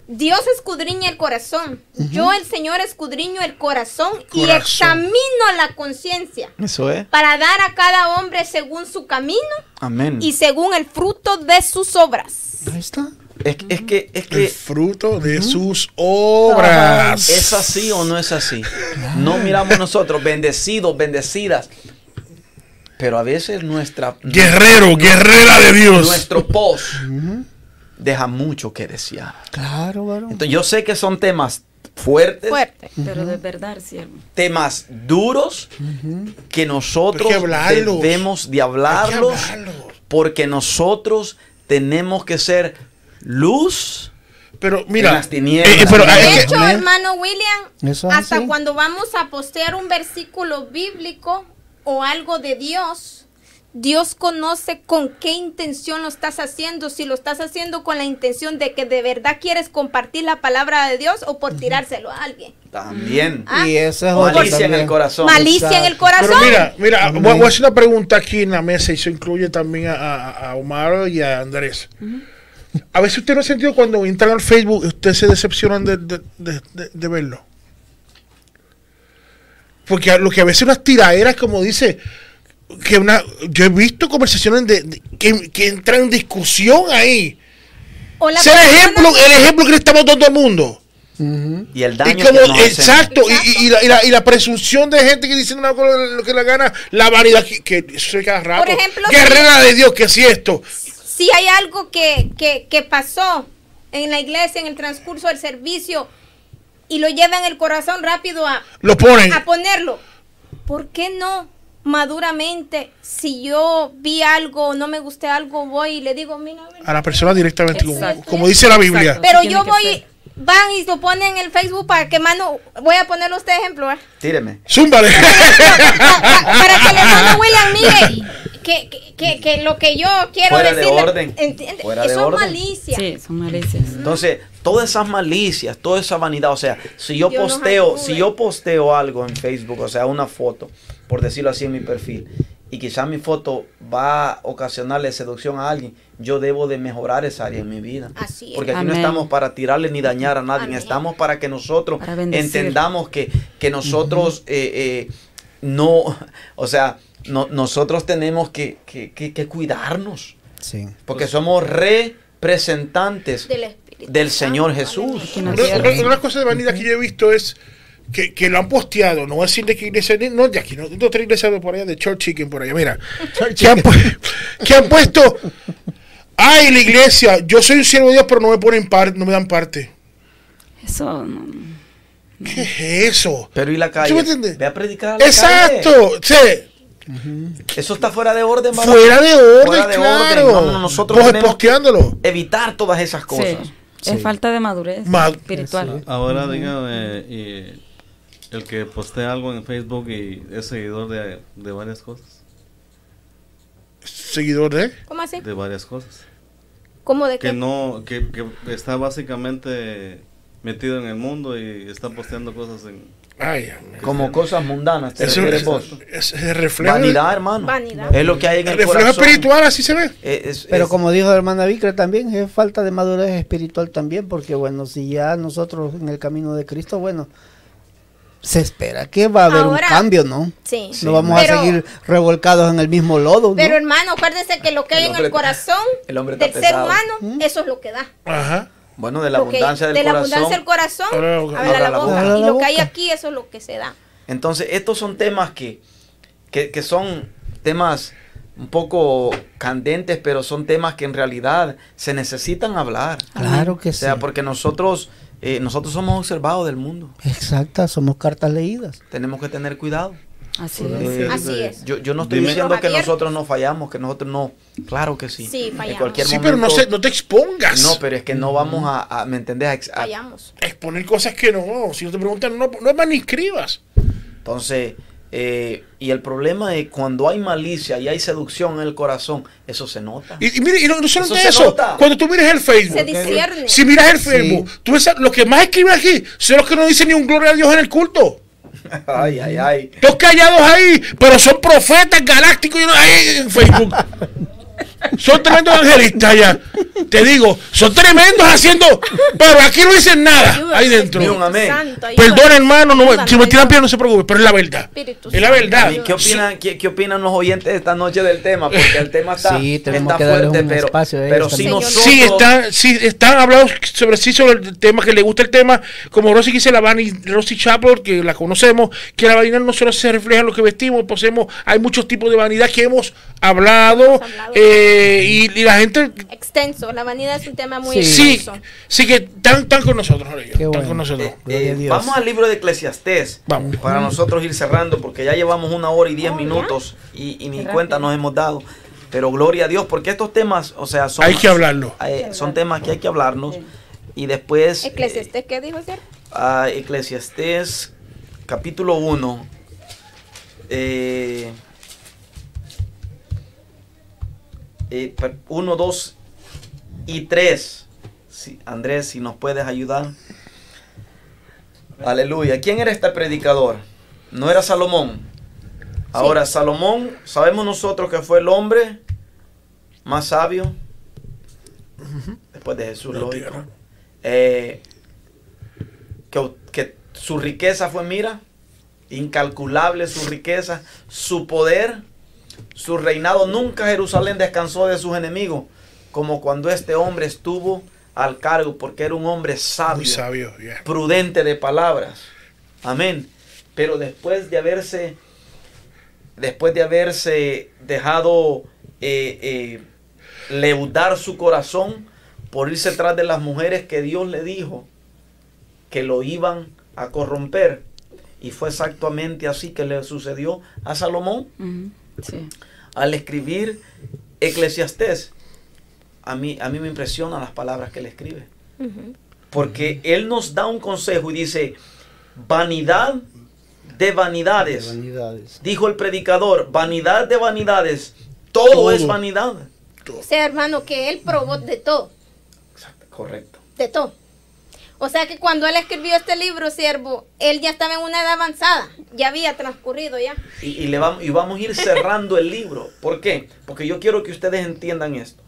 Dios escudriña el corazón. Yo el Señor escudriño el corazón, y examino la conciencia Eso es. para dar a cada hombre según su camino Amén. y según el fruto de sus obras. Ahí está. Es, es que, es El que fruto de sus obras. ¿Es así o no es así? No miramos nosotros bendecidos, bendecidas. Pero a veces nuestra Guerrero, guerrera de Dios. nuestro post deja mucho que desear. Claro, varón. Entonces yo sé que son temas fuertes, Fuerte. Pero de verdad, siervo. temas duros que nosotros que debemos de hablarlos porque nosotros tenemos que ser luz. Pero mira, En las tinieblas. eh, eh, pero, De que- hecho, hermano William, Eso hasta cuando vamos a postear un versículo bíblico o algo de Dios, Dios conoce con qué intención lo estás haciendo, si lo estás haciendo con la intención de que de verdad quieres compartir la palabra de Dios o por tirárselo a alguien. También. Ah, Y ese es Malicia en el corazón. Malicia en el corazón. pero mira, mira, voy, voy a hacer una pregunta aquí en la mesa y eso incluye también a, a- Omar y a Andrés. A veces usted no ha sentido cuando entran al Facebook, ustedes se decepcionan de, de- de- de- de verlo. Porque lo que a veces unas tiraderas, como dice, que una, yo he visto conversaciones de, de- que, que entran en discusión ahí. O la Es el ejemplo, el ejemplo que le estamos dando al mundo. Y el Y daño como, que nos hacen. exacto, y, y- la, y la- y la presunción de gente que dice una cosa lo que le gana, la vanidad que, que eso se cada rato. Por ejemplo, Guerrera de Dios, que si esto. si hay algo que, que, que pasó en la iglesia en el transcurso del servicio y lo lleva en el corazón rápido a, Lo ponen. a ponerlo, ¿por qué no maduramente si yo vi algo no me gusté algo voy y le digo mira mira, A la persona directamente, como, Exacto. como dice la Biblia. Exacto. pero yo voy van y lo ponen en el Facebook para que mano voy a ponerle este ejemplo ¿verdad? Tíreme. Zúmbale. para que el hermano William mire que, que, que, que lo que yo quiero Fuera de orden. ¿entiende? Fuera de eso orden. es malicia Sí, son malicias. Entonces, todas esas malicias, toda esa vanidad, o sea, si yo posteo, si yo posteo algo en Facebook, o sea, una foto, por decirlo así en mi perfil, y quizás mi foto va a ocasionarle seducción a alguien, yo debo de mejorar esa área en mi vida. Así es. Porque aquí no estamos para tirarle ni dañar a nadie, Amén. estamos para que nosotros Para entendamos que, que nosotros eh, eh, no, o sea, no- nosotros tenemos que, que- que- que cuidarnos. Sí. Porque somos representantes del Espíritu del. Señor Jesús. Una, una- una cosa de vanidad que yo he visto es que, que lo han posteado. No voy a decir de qué iglesia, no de aquí, no, de otra iglesia por allá, de Church Chicken por allá. Mira, que han, que han puesto. Ay, la iglesia, yo soy un siervo de Dios, pero no me ponen parte, no me dan parte. Eso no. ¿Qué es eso? Pero y la calle. ¿Sí me entiendes? Ve a predicar a la calle. Exacto. Sí, Eso está fuera de orden, varón. fuera de orden, Fuera de claro. orden. No, no, nosotros tenemos posteándolo. Evitar todas esas cosas. Sí. Es falta de madurez Ma- espiritual. Ahora dígame, y el que postea algo en Facebook y es seguidor de, de varias cosas. Seguidor de. ¿Cómo así? De varias cosas. ¿Cómo de Que qué? no, que, que está básicamente metido en el mundo y está posteando cosas en, Ay, como cosas mundanas. ¿Te Eso refieres es, vos? es el reflejo, Vanidad, hermano. Vanidad. Es lo que hay en el el, reflejo corazón. espiritual, así se ve. Eh, es- Pero es- como dijo la hermana Vicre también, es falta de madurez espiritual también, porque bueno, si ya nosotros en el camino de Cristo, bueno, se espera que va a haber Ahora- un cambio, ¿no? Sí. No vamos Pero- a seguir revolcados en el mismo lodo, ¿no? Pero hermano, acuérdense que lo que hay El en el corazón el del ser humano, eso es lo que da. Ajá. Bueno, de la Lo que- abundancia del de la corazón. abundancia del corazón, Habla la la boca. boca. Y lo que hay aquí, eso es lo que se da. Entonces, estos son temas que, que, que son temas un poco candentes, pero son temas que en realidad se necesitan hablar. Claro que O sea, sí. porque nosotros, eh, nosotros somos observados del mundo. Exacta, somos cartas leídas. Tenemos que tener cuidado. Así Eh, es. Así es. Yo, yo no estoy Dime- diciendo que nosotros no fallamos, que nosotros no. Claro que sí. Sí, En fallamos. cualquier Sí, pero no, momento- se, no te expongas. No, pero es que no vamos a, a- ¿me entendés? A ex- a- Fallamos. Exponer cosas que no. Si no te preguntan, no, no es más ni escribas. Entonces, eh, y el problema es cuando hay malicia y hay seducción en el corazón, eso se nota. Y, y mire, y no, no solamente Eso se eso. nota. Cuando tú miras el Facebook, Se discierne. si miras el Facebook, tú ves a- los que más escriben aquí son los que no dicen ni un gloria a Dios en el culto. Ay, ay, ay. Todos callados ahí, pero son profetas galácticos y no- ahí en Facebook. Son tremendos evangelistas ya. Te digo, son tremendos haciendo, pero aquí no dicen nada ahí dentro. Perdón, hermano, no, si me tiran ayúdame. pie no se preocupe, pero es la verdad. Es la verdad. ¿Y qué opinan, qué, qué opinan los oyentes esta noche del tema? Porque el tema está, Sí, está fuerte, un pero, pero si nosotros... Sí, están, sí, están hablando sobre sí, sobre el tema, que le gusta el tema, como Rosy dice, la Vanny, Rosy Chaplin, que la conocemos, que la vanidad no solo se refleja en lo que vestimos, poseemos, hay muchos tipos de vanidad que hemos hablado, Hemos hablado. Eh, y, y la gente, Extenso. La vanidad es un tema muy Sí. sí, extenso. sí que están, con nosotros, Jorge, bueno. con nosotros. Eh, eh, vamos al libro de Eclesiastés Vamos. para nosotros ir cerrando porque ya llevamos una hora y diez Oh, ¿ya? minutos y, y ni cuenta nos hemos dado. Pero gloria a Dios porque estos temas, o sea, son, Hay que hablarlo. eh, son temas que hay que hablarnos y después Eclesiastés, ¿qué dijo ser? a Eclesiastés capítulo 1. Eh, 1, 2 y 3. Sí, Andrés, si nos puedes ayudar. Aleluya. ¿Quién era este predicador? No era Salomón. Ahora, Salomón, sabemos nosotros que fue el hombre más sabio después de Jesús, La lógico. Eh, que, que su riqueza fue, mira, incalculable su riqueza, su poder, su reinado. Nunca Jerusalén descansó de sus enemigos, como cuando este hombre estuvo al cargo, porque era un hombre sabio, Muy sabio, yeah. prudente de palabras. Amén. Pero después de haberse, después de haberse dejado eh, eh, leudar su corazón por irse tras de las mujeres que Dios le dijo que lo iban a corromper. Y fue exactamente así que le sucedió a Salomón Sí. al escribir Eclesiastés. A mí, a mí me impresionan las palabras que él escribe. Porque él nos da un consejo y dice, vanidad de vanidades. Vanidades. Dijo el predicador, vanidad de vanidades. Todo, Todo. es vanidad. O sea, hermano, que él probó de todo, Exacto, correcto. de todo. O sea que cuando él escribió este libro, siervo, él ya estaba en una edad avanzada, ya había transcurrido ya. Y, y le vamos, y vamos a ir cerrando el libro. ¿Por qué? Porque yo quiero que ustedes entiendan esto.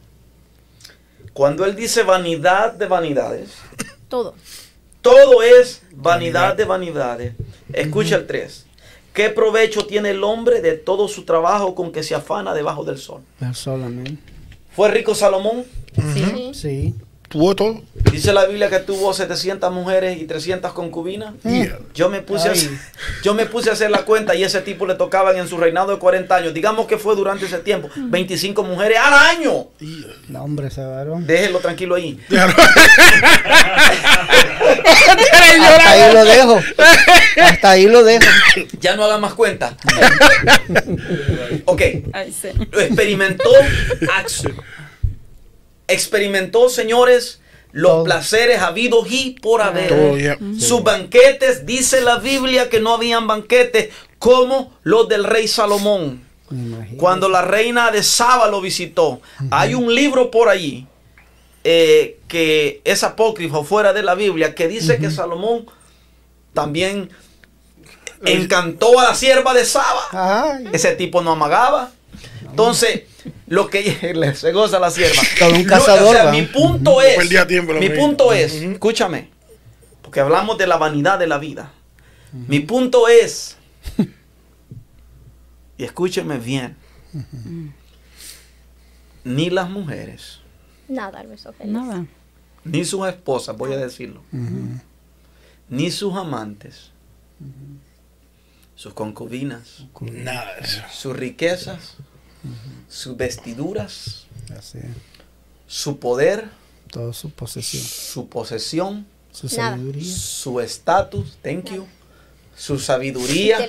Cuando él dice vanidad de vanidades, Todo. todo es vanidad de vanidades. Escucha el 3. ¿Qué provecho tiene el hombre de todo su trabajo con que se afana debajo del sol? Solamente. ¿Fue rico Salomón? Sí. Sí. Tuvo todo. Dice la Biblia que tuvo 700 mujeres y 300 concubinas. Yeah. Yo me puse a Ay. yo me puse a hacer la cuenta y ese tipo le tocaban en su reinado de 40 años. Digamos que fue durante ese tiempo 25 mujeres al año. No, hombre, ese varón. Déjenlo tranquilo ahí. Hasta ahí lo dejo. Hasta ahí lo dejo. Ya no hagan más cuenta. ok. Lo experimentó. ax- Experimentó, señores, los Todo. placeres habidos y por haber. Todo, yeah. Sus banquetes, dice la Biblia que no habían banquetes como los del rey Salomón. Imagínate. Cuando la reina de Saba lo visitó, hay un libro por allí eh, que es apócrifo fuera de la Biblia que dice que Salomón también encantó a la sierva de Saba. Ay, Ese tipo no amagaba. Entonces, lo que se goza la sierva. Todo un cazador, o sea, mi punto es. Tiempo, mi mismo. punto es, escúchame, porque hablamos de la vanidad de la vida. Mi punto es, y escúcheme bien, ni las mujeres, Nada feliz. Nada. ni sus esposas, voy a decirlo, ni sus amantes, sus concubinas, Nada de eso. Sus vestiduras, así. es. su poder, Toda su posesión, su posesión, su sabiduría. su estatus, thank you, su sabiduría,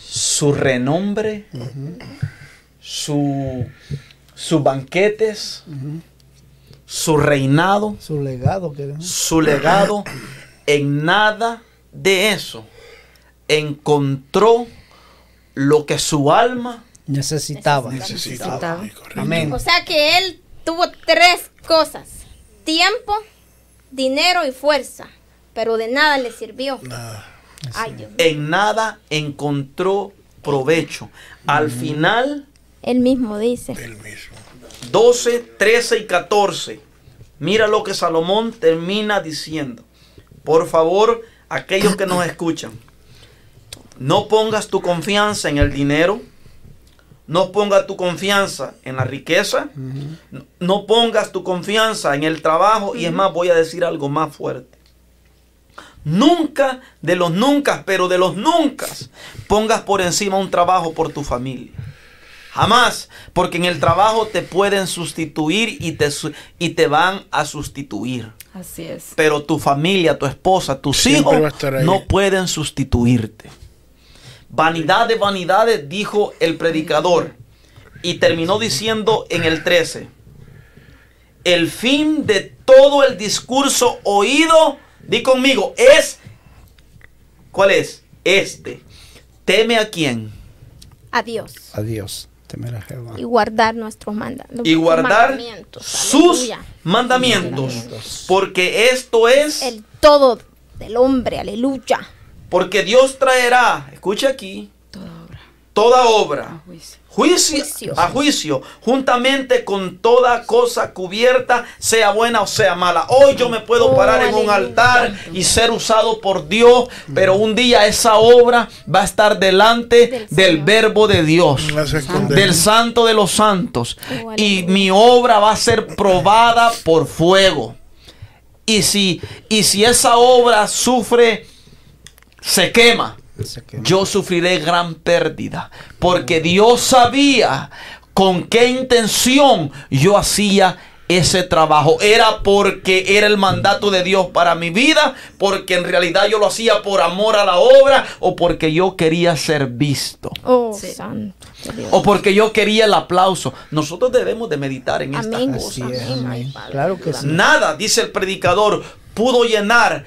su renombre, su, sus banquetes, su reinado, Su legado su legado, en nada de eso encontró lo que su alma necesitaba. Necesitaba. Amén. O sea que él tuvo tres cosas. Tiempo, dinero y fuerza. Pero de nada le sirvió. Nada. Ay, Dios mío. en nada encontró provecho. Al final Él mismo dice. Él mismo. 12, 13 y 14. Mira lo que Salomón termina diciendo. Por favor, aquellos que nos escuchan, no pongas tu confianza en el dinero, no pongas tu confianza en la riqueza, no- no pongas tu confianza en el trabajo y es más, voy a decir algo más fuerte. Nunca, de los nunca, pero de los nunca, pongas por encima un trabajo por tu familia. Jamás, porque en el trabajo te pueden sustituir y te, y te van a sustituir. Así es. Pero tu familia, tu esposa, tus Siempre hijos no pueden sustituirte. Vanidad de vanidades, dijo el predicador. Y terminó diciendo en el 13. El fin de todo el discurso oído, di conmigo, es, ¿cuál es? Este. Teme a quién. A Dios. Adiós. Temer a Jehová. Y guardar nuestros manda- y guardar mandamientos. sus mandamientos. Porque esto es, El todo del hombre. Aleluya. Porque Dios traerá, escucha aquí, Toda obra. toda obra, a juicio. juicio, Juicio. a juicio, juntamente con toda cosa cubierta, sea buena o sea mala. Hoy yo me puedo Oh, parar en un altar y ser usado por Dios, pero un día esa obra va a estar delante Del verbo de Dios. Del santo de los santos Oh, y mi obra va a ser probada por fuego y si y si esa obra sufre se quema Se quema. yo sufriré gran pérdida porque Dios sabía con qué intención yo hacía ese trabajo era porque era el mandato de Dios para mi vida, porque en realidad yo lo hacía por amor a la obra o porque yo quería ser visto Oh, Sí. santo de Dios. o porque yo quería el aplauso. Nosotros debemos de meditar en estas Amén. cosas. Es, Amén, Claro que sí. Nada, dice el predicador, pudo llenar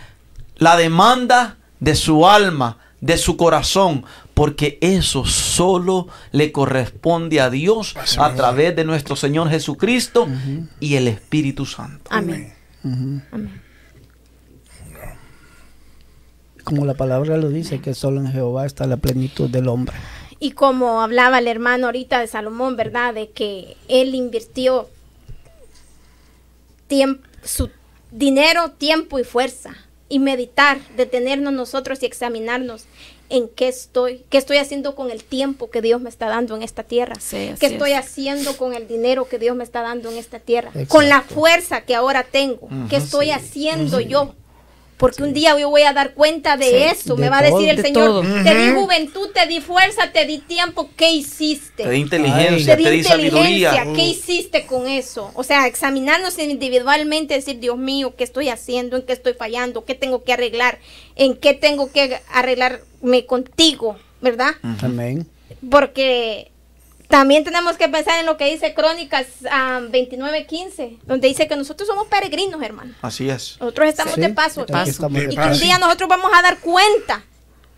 la demanda de su alma, de su corazón, porque eso solo le corresponde a Dios Así a través de nuestro Señor Jesucristo y el Espíritu Santo. Amén. Amén. Como la palabra lo dice, que solo en Jehová está la plenitud del hombre. Y como hablaba el hermano ahorita de Salomón, ¿verdad? De que él invirtió tiemp- su dinero, tiempo y fuerza. Y meditar, detenernos nosotros y examinarnos en qué estoy, qué estoy haciendo con el tiempo que Dios me está dando en esta tierra. Sí, qué estoy es. haciendo con el dinero que Dios me está dando en esta tierra. Exacto. Con la fuerza que ahora tengo. ¿Qué estoy haciendo yo? Porque un día yo voy a dar cuenta de Sí, eso. de me va a decir el De Señor, todo. te di juventud, te di fuerza, te di tiempo, ¿qué hiciste? Te di inteligencia, te te di sabiduría. inteligencia, ¿qué hiciste con eso? O sea, examinarnos individualmente, decir, Dios mío, ¿qué estoy haciendo? ¿En qué estoy fallando? ¿Qué tengo que arreglar? ¿En qué tengo que arreglarme contigo? ¿Verdad? Amén. Porque también tenemos que pensar en lo que dice Crónicas ah, 29:15, donde dice que nosotros somos peregrinos, hermano. Así es. Nosotros estamos Sí, de paso aquí. estamos de y que paso. un día nosotros vamos a dar cuenta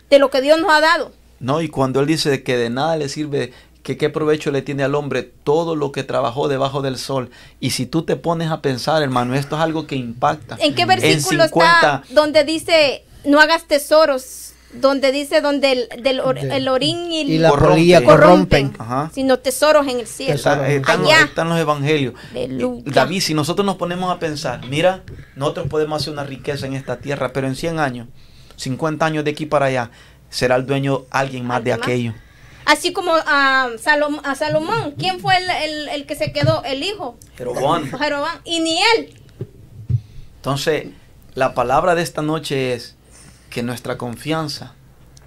de lo que Dios nos ha dado. No, y cuando él dice que de nada le sirve, que qué provecho le tiene al hombre todo lo que trabajó debajo del sol. Y si tú te pones a pensar, hermano, esto es algo que impacta. ¿En qué versículo 50 está donde dice no hagas tesoros donde dice donde el, del or- De- el orín y, Y la corrompen, corrompen. Ajá. sino tesoros en el cielo. Está- están, los, Allá. están los evangelios. Aleluya. Y David, si nosotros nos ponemos a pensar, mira, nosotros podemos hacer una riqueza en esta tierra, pero en 100 años, 50 años de aquí para allá, será el dueño alguien más de aquello. Así como a, Salom- a Salomón, ¿quién fue el, el- el que se quedó? El hijo, Jeroboam. Jeroboam, y ni él. Entonces, la palabra de esta noche es que nuestra confianza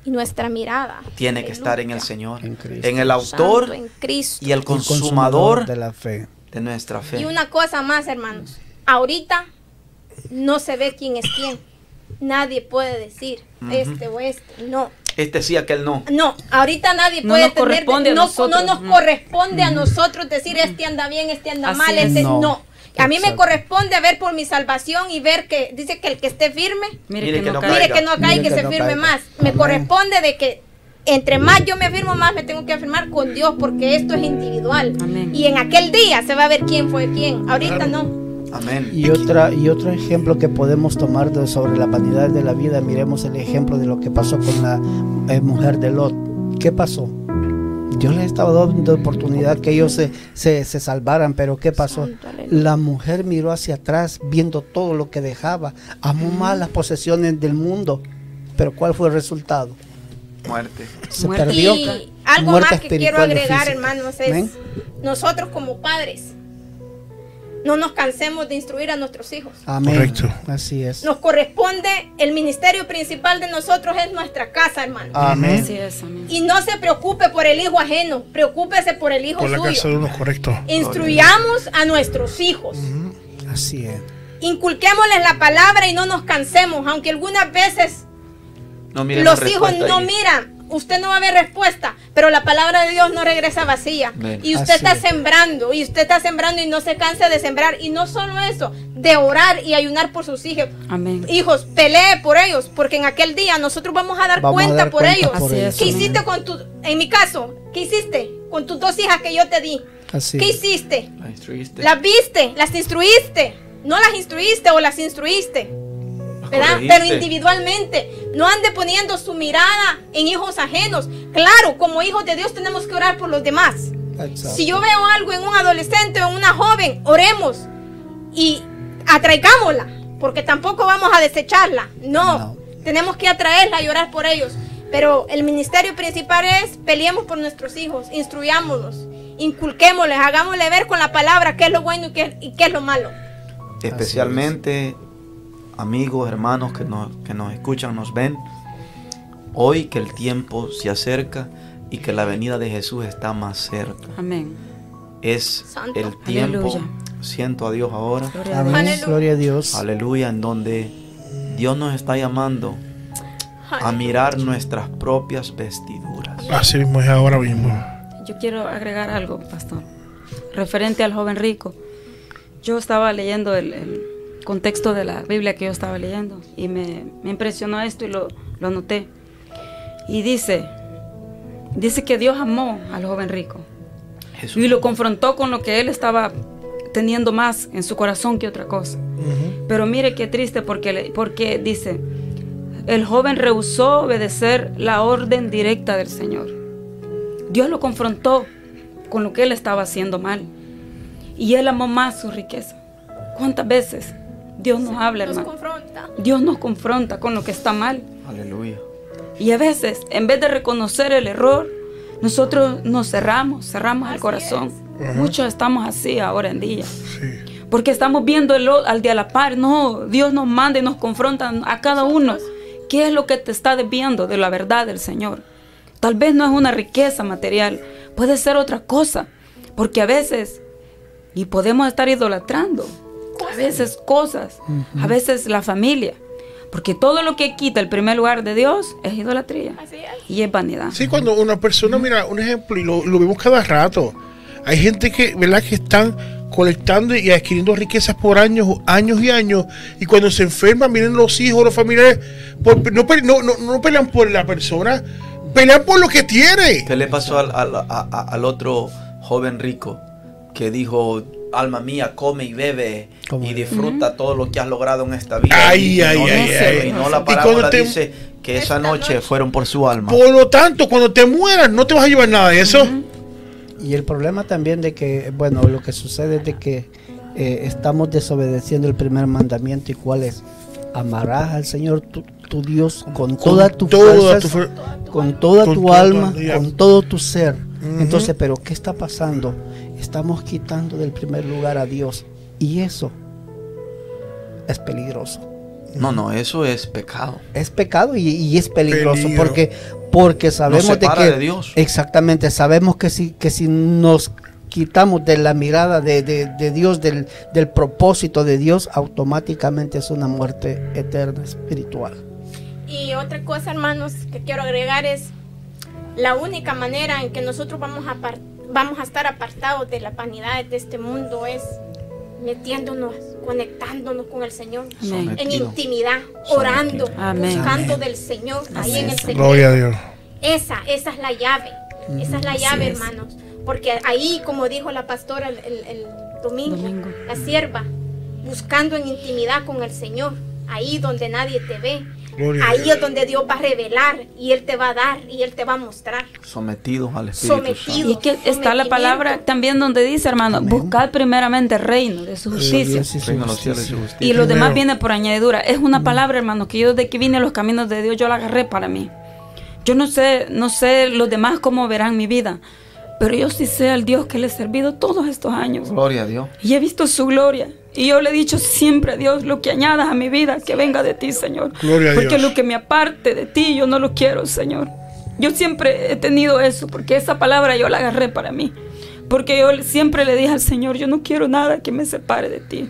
Y nuestra mirada. tiene que estar en el. Señor, En Cristo. en el autor Santo, en Cristo. y el El consumador de la fe. de nuestra fe. Y una cosa más, hermanos. Ahorita no se ve quién es quién. Nadie puede decir este o este. No. Este sí, aquel no. No, ahorita nadie No puede nos tener, corresponde a no, nosotros. no nos Mm. corresponde a nosotros decir este anda bien, este anda Así mal, es. este No. no. A mí me corresponde ver por mi salvación y ver que dice que el que esté firme, Mire, Mire que, que no caiga. mire que no caiga y que que se no firme caiga. más. Me Amén. corresponde de que entre más yo me afirmo, más me tengo que afirmar con Dios porque esto es individual. Amén. Y en aquel día se va a ver quién fue quién. Ahorita no. Amén. Y, otra, y otro ejemplo que podemos tomar de- sobre la vanidad de la vida, miremos el ejemplo de lo que pasó con la eh, mujer de Lot. ¿Qué pasó? Dios les estaba dando oportunidad que ellos se, se, se salvaran, pero ¿qué pasó? La mujer miró hacia atrás viendo todo lo que dejaba, amó más las posesiones del mundo, pero ¿cuál fue el resultado? Muerte. Se Muerte. perdió. Y algo muerte más que quiero agregar, hermanos, es nosotros como padres no nos cansemos de instruir a nuestros hijos. Amén. Correcto. Así es. Nos corresponde, el ministerio principal de nosotros es nuestra casa, hermano. Amén. Así es, amén. Y no se preocupe por el hijo ajeno, preocúpese por el hijo Por la casa de suyo. uno, correcto. Instruyamos a nuestros hijos. Así es. Inculquémosles la palabra y no nos cansemos, aunque algunas veces No los hijos no ahí. miran. Usted no va a ver respuesta, pero la palabra de Dios no regresa vacía. Y usted está es. sembrando, y usted está sembrando y no se cansa de sembrar. Y no solo eso, de orar y ayunar por sus hijos. Amén. Hijos, pelee por ellos, porque en aquel día nosotros vamos a dar Vamos a cuenta dar por cuenta ellos. por ellos. es, ¿Qué amén. hiciste con tu, en mi caso, qué hiciste con tus dos hijas que yo te di? Así ¿Qué es. hiciste? La instruiste. Las viste, las instruiste. No las instruiste o las instruiste. Pero individualmente. No ande poniendo su mirada en hijos ajenos. Claro, como hijos de Dios tenemos que orar por los demás. Exacto. Si yo veo algo en un adolescente o en una joven, oremos y atraigámosla, porque tampoco vamos a desecharla. No, No. tenemos que atraerla y orar por ellos. Pero el ministerio principal es peleemos por nuestros hijos, instruyámoslos, inculquémosles, hagámosle ver con la palabra qué es lo bueno y qué, y qué es lo malo. especialmente amigos, hermanos que nos, que nos escuchan, nos ven, hoy que el tiempo se acerca y que la venida de Jesús está más cerca. Amén. Es Santo. el tiempo, Aleluya. siento a Dios ahora, Gloria a Amén. Dios. Aleluya. Gloria a Dios. aleluya, en donde Dios nos está llamando a mirar nuestras propias vestiduras. Así mismo es ahora mismo. Yo quiero agregar algo, pastor, referente al joven rico. Yo estaba leyendo el, el contexto de la Biblia que yo estaba leyendo y me, me impresionó esto y lo, lo anoté. Y dice, dice que Dios amó al joven rico Jesús. y lo confrontó con lo que él estaba teniendo más en su corazón que otra cosa. Pero mire qué triste porque, porque dice, el joven rehusó obedecer la orden directa del Señor. Dios lo confrontó con lo que él estaba haciendo mal. Y él amó más su riqueza. ¿Cuántas veces Dios nos habla, Nos hermano? confronta. Dios nos confronta con lo que está mal. Aleluya. Y a veces, en vez de reconocer el error, nosotros nos cerramos, cerramos el corazón. Muchos estamos así ahora en día. Sí. Porque estamos viendo el al de a la par. No, Dios nos manda y nos confronta a cada uno. ¿Qué es lo que te está desviando de la verdad del Señor? Tal vez no es una riqueza material, puede ser otra cosa. Porque a veces, y podemos estar idolatrando, veces cosas, a veces la familia. Porque todo lo que quita el primer lugar de Dios es idolatría Así es. y es vanidad. Sí, cuando una persona, mira, un ejemplo, y lo, lo vemos cada rato. Hay gente que, ¿verdad?, que están colectando y adquiriendo riquezas por años, años y años. Y cuando se enferman, miren los hijos, los familiares, por- no, no, no, no pelean por la persona, pelean por lo que tiene. ¿Qué le pasó al, al- a- a- al otro joven rico que dijo, alma mía, come y bebe y disfruta todo lo que has logrado en esta vida. Ay, y, ay, no, ay, dice- ay. y no la parábola te- dice que esa noche fueron por su alma. Por lo tanto, cuando te mueras, no te vas a llevar nada de eso. Y el problema también de que, bueno, lo que sucede es de que eh, estamos desobedeciendo el primer mandamiento y cuál es amarás al Señor tu, tu Dios con, toda tu toda tu fuer- con toda con tu toda tu alma, alma. con todo tu ser. Entonces, pero ¿qué está pasando? Estamos quitando del primer lugar a Dios y eso es peligroso. No, no, eso es pecado. Es pecado y, y es peligroso Peligro. porque porque sabemos separa que de Dios. exactamente sabemos que si que si nos quitamos de la mirada de, de- de Dios del, del propósito de Dios automáticamente es una muerte eterna espiritual Y otra cosa, hermanos, que quiero agregar es la única manera en que nosotros vamos a, vamos a estar apartados de las vanidades de este mundo es metiéndonos, conectándonos con el Señor Amén. en intimidad, orando, Amén. buscando del Señor, ahí en el secreto. Gloria a Dios. Esa, esa es la llave. Esa es la Así llave, es. hermanos. Porque ahí, como dijo la pastora el, el- el domingo, Domingo. la sierva, buscando en intimidad con el Señor, ahí donde nadie te ve. Gloria Ahí es donde Dios va a revelar y Él te va a dar y Él te va a mostrar. Sometidos al Espíritu Sometido. Y es que está la palabra también donde dice, hermano, Amén. buscad primeramente el reino de su justicia. Y lo demás viene por añadidura. Es una palabra, hermano, que yo desde que vine a los caminos de Dios, yo la agarré para mí. Yo no sé, no sé los demás cómo verán mi vida, pero yo sí sé al Dios que le he servido todos estos años. Gloria a Dios. Y he visto su gloria. Y yo le he dicho siempre a Dios, lo que añadas a mi vida, que venga de ti, Señor. Gloria a porque Dios. lo que me aparte de ti, yo no lo quiero, Señor. Yo siempre he tenido eso, porque esa palabra yo la agarré para mí. Porque yo siempre le dije al Señor, yo no quiero nada que me separe de ti.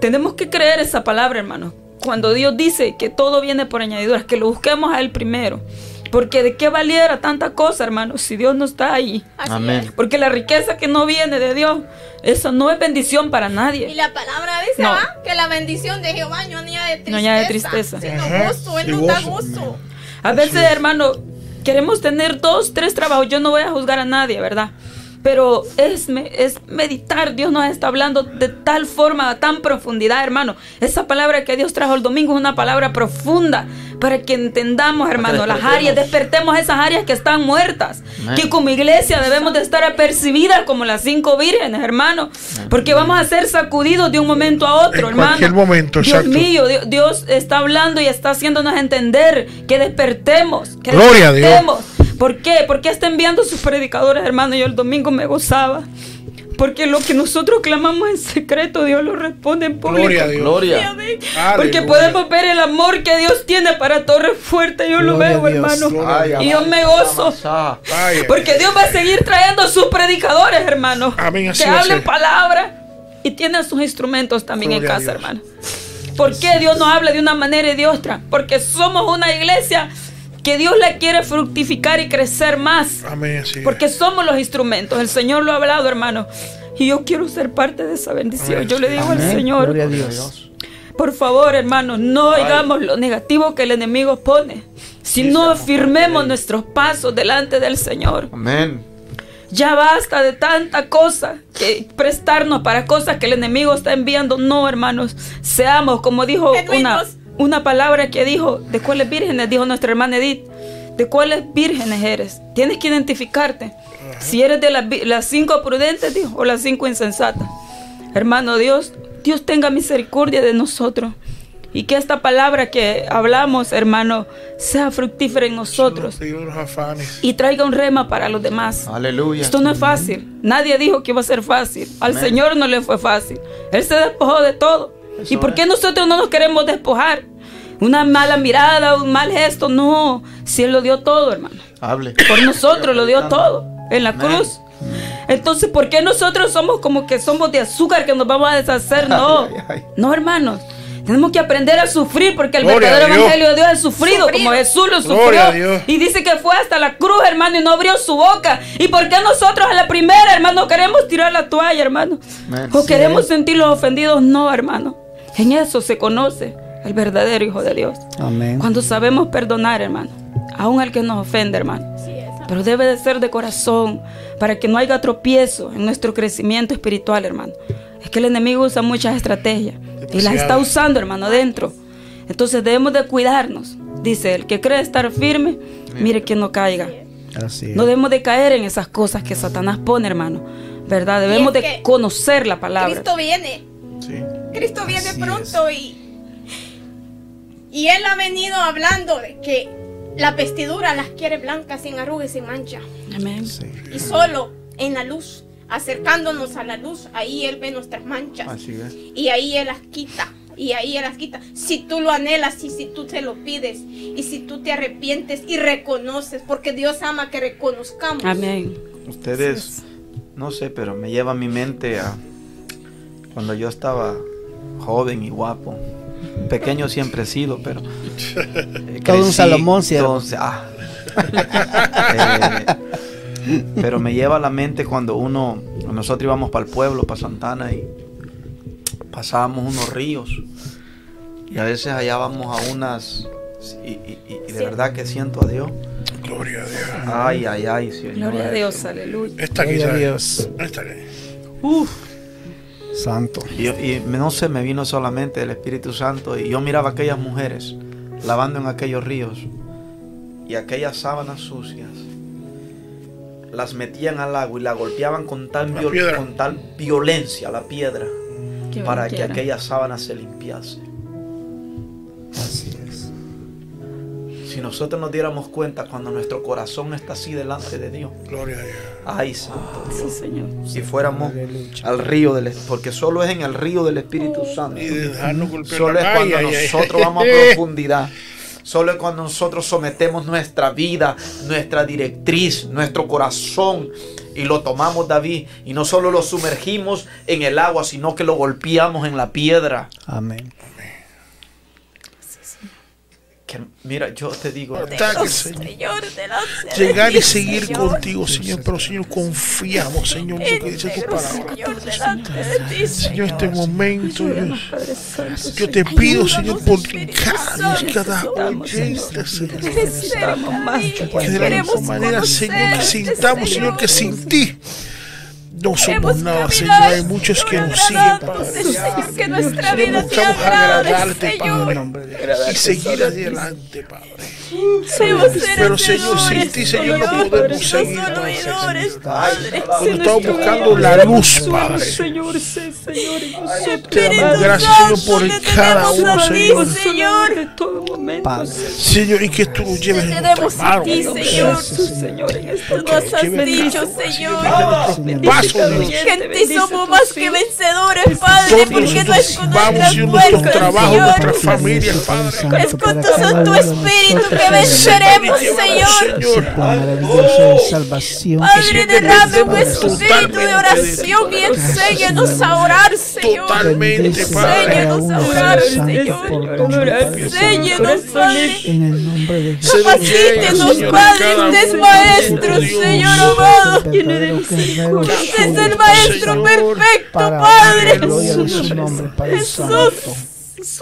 Tenemos que creer esa palabra, hermano. Cuando Dios dice que todo viene por añadiduras, que lo busquemos a Él primero. Porque de qué valiera tanta cosa, hermano, si Dios no está ahí. Amén. Porque la riqueza que no viene de Dios, eso no es bendición para Y nadie. la palabra dice No. ¿ah? que la bendición de Jehová no añade tristeza, No añade tristeza. sino gozo. Él y nos da gozo. gozo. A veces, hermano, queremos tener dos, tres trabajos. Yo no voy a juzgar a nadie, ¿verdad? Pero es, es meditar. Dios nos está hablando de tal forma, a tan profundidad, hermano. Esa palabra que Dios trajo el domingo es una palabra profunda para que entendamos, hermano, las áreas, despertemos esas áreas que están muertas. Amén. Que como iglesia debemos de estar apercibidas como las cinco vírgenes, hermano. Porque vamos a ser sacudidos de un momento a otro, En hermano. cualquier momento, Dios exacto. mío, Dios, Dios está hablando y está haciéndonos entender que despertemos. Que Gloria a Dios. ¿Por qué? Porque está enviando sus predicadores, hermano. Yo el domingo me gozaba. Porque lo que nosotros clamamos en secreto, Dios lo responde en público. Gloria a Dios. Gloria. Aleluya. Porque podemos ver el amor que Dios tiene para Torre Fuerte. Yo lo veo, a hermano. Gloria a y yo me gozo. Porque Dios va a seguir trayendo sus predicadores, hermano. Amén, así que a hablen ser. palabra y tienen sus instrumentos también Gloria a en casa, hermano. ¿Por qué Dios nos habla de una manera y de otra? Porque somos una iglesia que Dios la quiere fructificar y crecer más. Amén, así es. Porque somos los instrumentos. El Señor lo ha hablado, hermano. Y yo quiero ser parte de esa bendición. Amén. Yo le digo Amén. al Señor, Gloria a Dios. por favor, hermanos, no oigamos lo negativo que el enemigo pone, sino afirmemos nuestros pasos delante del Señor. Amén. Ya basta de tanta cosa que prestarnos para cosas que el enemigo está enviando. No, hermanos, seamos, como dijo una. Una palabra que dijo, ¿de cuáles vírgenes? Dijo nuestra hermana Edith. ¿De cuáles vírgenes eres? Tienes que identificarte. Si eres de las, las cinco prudentes, dijo, o las cinco insensatas. Hermano Dios, Dios tenga misericordia de nosotros. Y que esta palabra que hablamos, hermano, sea fructífera en nosotros y traiga un rema para los demás. Aleluya. Esto no es fácil. Nadie dijo que iba a ser fácil. Al Señor no le fue fácil. Él se despojó de todo. ¿Y por qué nosotros no nos queremos despojar? Una mala mirada, un mal gesto. No. Si Él lo dio todo, hermano. Hable. Por nosotros lo dio todo. En la cruz. Entonces, ¿por qué nosotros somos como que somos de azúcar que nos vamos a deshacer? No. Ay, ay, ay. No, hermanos. Tenemos que aprender a sufrir porque el Gloria verdadero evangelio de Dios es sufrido, Sufrido. como Jesús lo sufrió. Y dice que fue hasta la cruz, hermano, y no abrió su boca. ¿Y por qué nosotros a la primera, hermano, queremos tirar la toalla, hermano? O Sí. queremos sentirlos ofendidos. No, hermano. En eso se conoce el verdadero Hijo de Dios. Amén. Cuando sabemos perdonar, hermano, aún al que nos ofende, hermano. Pero debe de ser de corazón para que no haya tropiezo en nuestro crecimiento espiritual, hermano. Es que el enemigo usa muchas estrategias y las está usando, hermano, dentro. Entonces debemos de cuidarnos. Dice, el que cree estar firme, mire que no caiga. Así. No debemos de caer en esas cosas que Satanás pone, hermano. ¿Verdad? Debemos es de conocer la palabra. Cristo viene. Sí. Cristo viene Así pronto y y él ha venido hablando de que la vestidura las quiere blancas, sin arrugas y sin mancha. Amén. Sí. Y solo en la luz, acercándonos a la luz, ahí él ve nuestras manchas. Así es. Y ahí él las quita. Y ahí él las quita. Si tú lo anhelas y si tú te lo pides. Y si tú te arrepientes y reconoces. Porque Dios ama que reconozcamos. Amén. Ustedes, no sé, pero me lleva a mi mente a cuando yo estaba joven y guapo. Pequeño siempre he sido, pero. eh, Todo un Salomón, entonces, ah. Eh, pero me lleva a la mente cuando uno. Nosotros íbamos para el pueblo, para Santana, y pasábamos unos ríos. Y a veces hallábamos a unas. Y, y- y- y de Sí. verdad que siento a Dios. Gloria a Dios. Ay, ay, ay, Señor. Gloria a Dios, aleluya. Esta aquí, Gloria a ¿sabes? Dios. Esta aquí. Santo. Y, y no sé, me vino solamente el Espíritu Santo y yo miraba a aquellas mujeres lavando en aquellos ríos y aquellas sábanas sucias. Las metían al agua y la golpeaban con tal, La viol- piedra. con tal violencia la piedra para que quiera. aquella sábana se limpiase. Así es. Si nosotros nos diéramos cuenta cuando nuestro corazón está así delante de Dios, Gloria a Dios. ay santo Sí, Dios, Señor. si fuéramos Aleluya. al río del porque solo es en el río del Espíritu Santo. Y dejarnos golpear Solo es cuando Ay, ay, ay. nosotros vamos a profundidad. Solo es cuando nosotros sometemos nuestra vida, nuestra directriz, nuestro corazón y lo tomamos, David, y no solo lo sumergimos en el agua, sino que lo golpeamos en la piedra. Amén. Que, mira, yo te digo, Ataque, Señor. Llegar y seguir Señor. contigo, Señor. Pero, Señor, confiamos, Señor, en lo que dice tu palabra. Señor, este momento, Dios. Yo te pido, Señor, por cada cada oyente, Señor. Que de la Queremos misma manera, Señor, que sintamos, Señor, que Señor. sin ti no somos Queremos nada, Señor. Hay muchos que nos siguen, Padre. Señor, que nuestra vida buscamos En Señor. nombre de Jesús. Y seguir adelante, Padre. Pero, Señor, sin ti, Señor, no podemos seguir, Padre. Padre. Cuando estamos buscando la luz, Padre. Señor. Te damos gracias, Señor, por cada uno, Señor. Señor. En todo momento. Padre. Señor, y que tú nos lleves en nuestra mano. ti, Señor. Señor. Tú nos has dicho, Señor. Ti somos más que vencedores, Padre, porque no es con nuestras fuerzas, Señor. nuestras familias, Padre. Es con tu Santo Espíritu que venceremos, Señor. Padre, derrame un espíritu de oración y enséñanos a orar, Señor. Enséñanos a orar, Señor. Enséñanos. Padre. En el nombre de Se Jesús. nos llega, Capacítenos, Señor, Padre, usted es maestro. Señor amado. Verdadero guerrero Usted es el maestro Señor. perfecto, Para Padre. gloria de su nombre, Padre Jesús. Santo.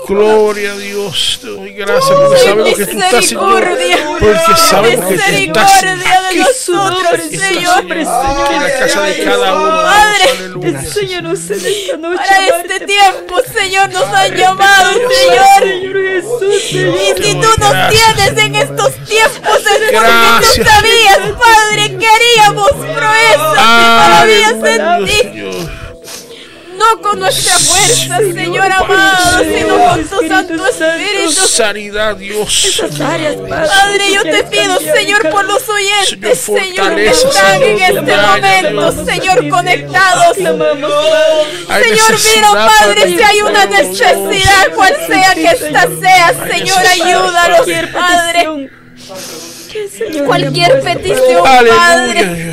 Gloria a Dios. Te doy gracias porque sabemos que tú estás, Señor. Misericordia. Porque sabemos que tú estás Misericordia de aquí. nosotros, Señor. aquí en la casa de cada uno. Padre. Enséñanos en esta noche. Para este tiempo, Señor, nos han llamado, Señor. Señor Jesús, Señor. Y si tú nos tienes en estos porque tú Gracias. sabías, Padre, que haríamos proezas Aleluya, ti. Señor. No con nuestra fuerza, Señor amado, sino con tu Santo Espíritu. Sanidad, Dios. Áreas, Padre. Padre, yo te pido, Señor, por los oyentes, Señor, que están en este momento, Señor, conectados. Señor, mira, Padre, si hay una necesidad, cual sea que esta sea, Señor, Cualquier Padre. Señor, Cualquier petición, Padre.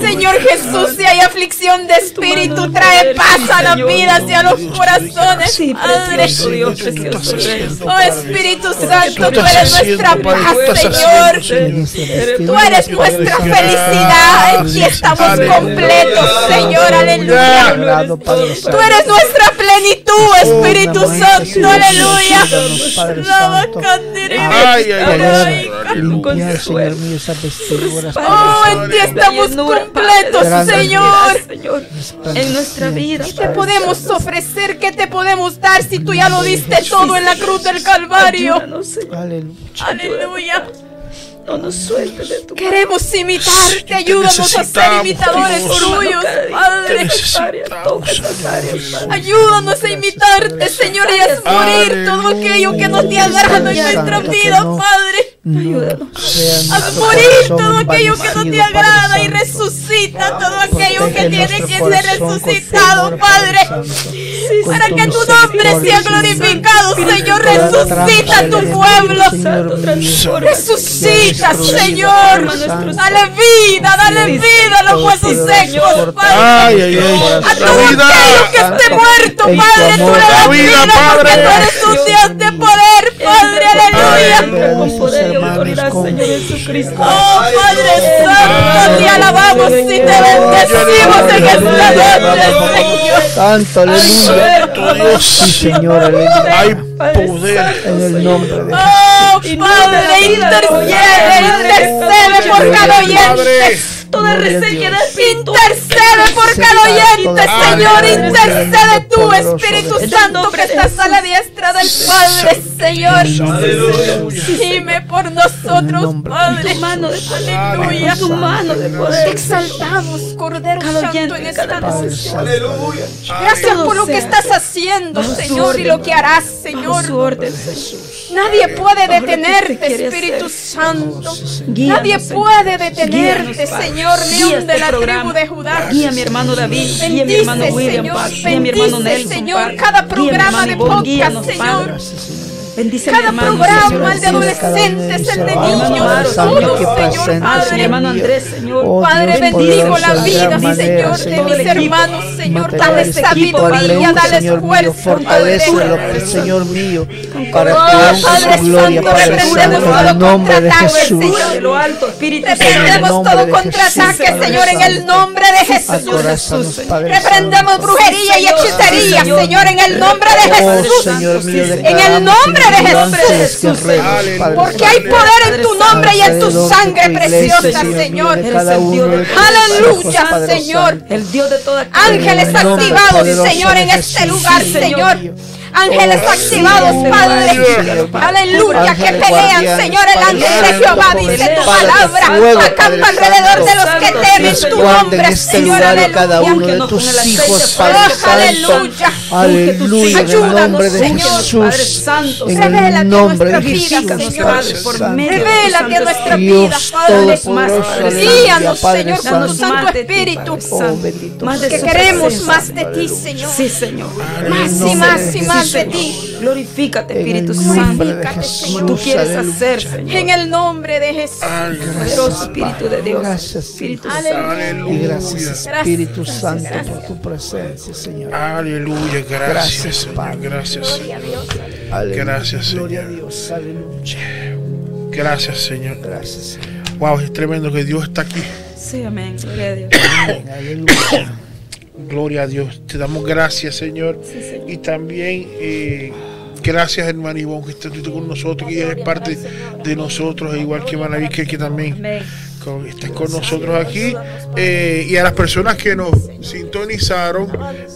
Señor Jesús, si hay aflicción de espíritu, trae paz a las vidas y a los corazones, Padre. Oh. Espíritu Santo, tú eres nuestra paz, Señor. Tú eres nuestra felicidad. Aquí estamos completos, Señor. Aleluya. Tú eres nuestra plenitud, Espíritu Santo, aleluya. Ay, ay, ay, Poder ay. limpiar, Señor mío, esas vestiduras. Oh, en ti estamos completos, Señor. Señor, en nuestra vida. ¿Qué te podemos ofrecer? ¿Qué te podemos dar si tú ya lo diste todo en la cruz del Calvario? Aleluya. No nos sueltes de tu Queremos imitarte, te ayúdanos a ser imitadores Dios. tuyos, Padre. Ayúdanos a imitarte, Señor, y a morir todo aquello que no te agrada en nuestra vida, Padre. Haz nuestro morir todo aquello que no te agrada y resucita todo aquello que tiene que ser resucitado, Padre. Para que tu nombre sea glorificado, Señor. Resucita tu pueblo. Resucita, destruida, Señor. Padre. Dale vida, dale vida a los huesos secos, Padre. Ay, ay, ay. nuestro A todo vida. aquello que esté muerto, Padre, tú le das vida, vida porque Padre. tú eres poder, Padre, aleluya. Vea a con nuestros poder y autoridad, Señor Jesucristo. Oh, Padre Santo, te alabamos y te bendecimos en esta noche, Señor. Santo, aleluya. Santo Dios. Sí, Señor, aleluya. Poder. En el nombre de Oh, Padre, intercede, intercede por cada oyente. Toda Gloria a resequedad Intercede por cada oyente, Señor. Intercede tú, Espíritu Santo, que de estás a la diestra del Padre, Señor. Dime por nosotros, de Padre. tu mano de poder. Aleluya. Tu mano de Te poder. exaltamos, Cordero Santo, en esta noche. Gracias por lo que estás haciendo, Señor, y lo que harás, Señor. Nadie puede detenerte, Espíritu. Santo. Nadie Señor. puede detenerte, Padre. Señor, león este de la programa. tribu de Judá. Guía a mi hermano David, guía a mi Bendice, hermano William, Señor, guía a mi hermano bendice, Nelson, Señor, cada Guía a mi programa de podcast, Señor. Bendice mi Cada hermano, programa, el de adolescentes, el de Mi niños, todo, Señor, Padre, mi hermano Andrés, Señor. Oh, Padre, bendigo la vida, mi Señor, de mis hermanos, Señor. Dale sabiduría, dale esfuerzo, fortalecelo, Padre. Señor mío, para Oh, que su gloria, Santo, Padre reprendemos Santo, en el todo nombre de contraataque, Jesús. Reprendemos nombre todo contraataque, Señor, en el nombre de Jesús. Reprendemos brujería y hechicería, Señor. En el nombre de Jesús. En el declaramos nombre de Jesús. Porque hay poder en tu nombre y en tu sangre preciosa, Señor. Aleluya, Señor. El Dios de toda Ángeles activados, Señor, en este lugar, Señor. Ángeles Oh, activados, sí, Padre. Señor, Aleluya, que Ángeles pelean, Señor, el ángel de Jehová, dice tu palabra. Acampa alrededor de los que temen tu nombre, este Señor, lugar y a cada aleluya. uno de tus hijos, Padre Santo. aleluya. Aleluya, en el Ayúdanos, nombre de Señor. Padre Jesús. En el nombre de nuestra vida, Jesús, Revélate a nuestra vida, Dios Padre. Aleluya, Guíanos, Señor, con tu Santo. Espíritu. Que queremos más de ti, Señor. Sí, Señor. Más y más y más ti. Glorifícate, Espíritu Santo. Señor. Tú quieres hacer, Señor. En el nombre de Jesús. Poderoso Espíritu de Dios. Gracias, Espíritu Señor. Santo. Y gracias, Espíritu Santo, por tu presencia, Señor. Aleluya. Gracias, Gracias, Señor. Padre. Gracias. Señor. Gracias, Gloria a Señor. Dios, aleluya. Gracias, Señor. Gracias, Señor. Wow, es tremendo que Dios está aquí. Sí, amén. Gloria a Dios. Amén, Aleluya. Gloria a Dios. Te damos gracias, Señor. Y también eh, gracias, hermano Ivonne, que estás tú con nosotros, que eres parte de nosotros, igual que Manaví, que, que también con- estás con nosotros aquí. Eh, y a las personas que nos sintonizaron.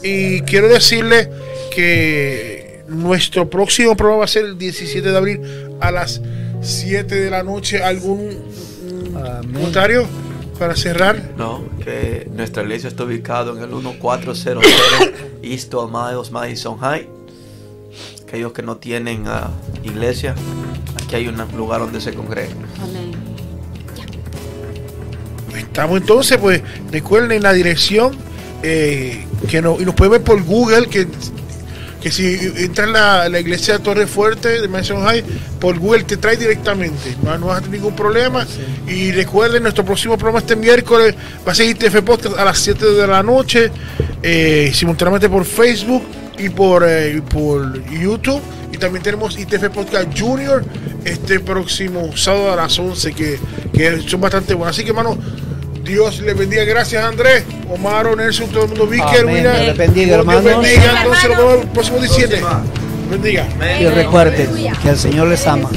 Y quiero decirles que nuestro próximo programa va a ser el 17 de abril a las 7 de la noche. ¿Algún Amén. comentario para cerrar? No, que nuestra iglesia está ubicada en el 1400 East Miles, Madison High. Aquellos que no tienen ah, iglesia, aquí hay un lugar donde se congregan. Amén. Estamos entonces, pues recuerden la dirección eh, que no, y nos pueden ver por Google, que, que si entran la, la iglesia de Torre Fuerte de Mansion High, por Google te trae directamente, no, no vas a tener ningún problema. Y recuerden, nuestro próximo programa este miércoles va a ser ITF Podcast a las 7 de la noche, eh, simultáneamente por Facebook y por, eh, por YouTube. Y también tenemos ITF Podcast Junior este próximo sábado a las 11, que, que son bastante buenos. Así que, hermano, Dios le bendiga. Gracias, Andrés. Omar, Nelson, todo el mundo. Víker, Amén. mira. Dios les bendiga, Dios hermanos. bendiga. Entonces, nos vemos el próximo 17. Bendiga. Y recuerden que el Señor les ama.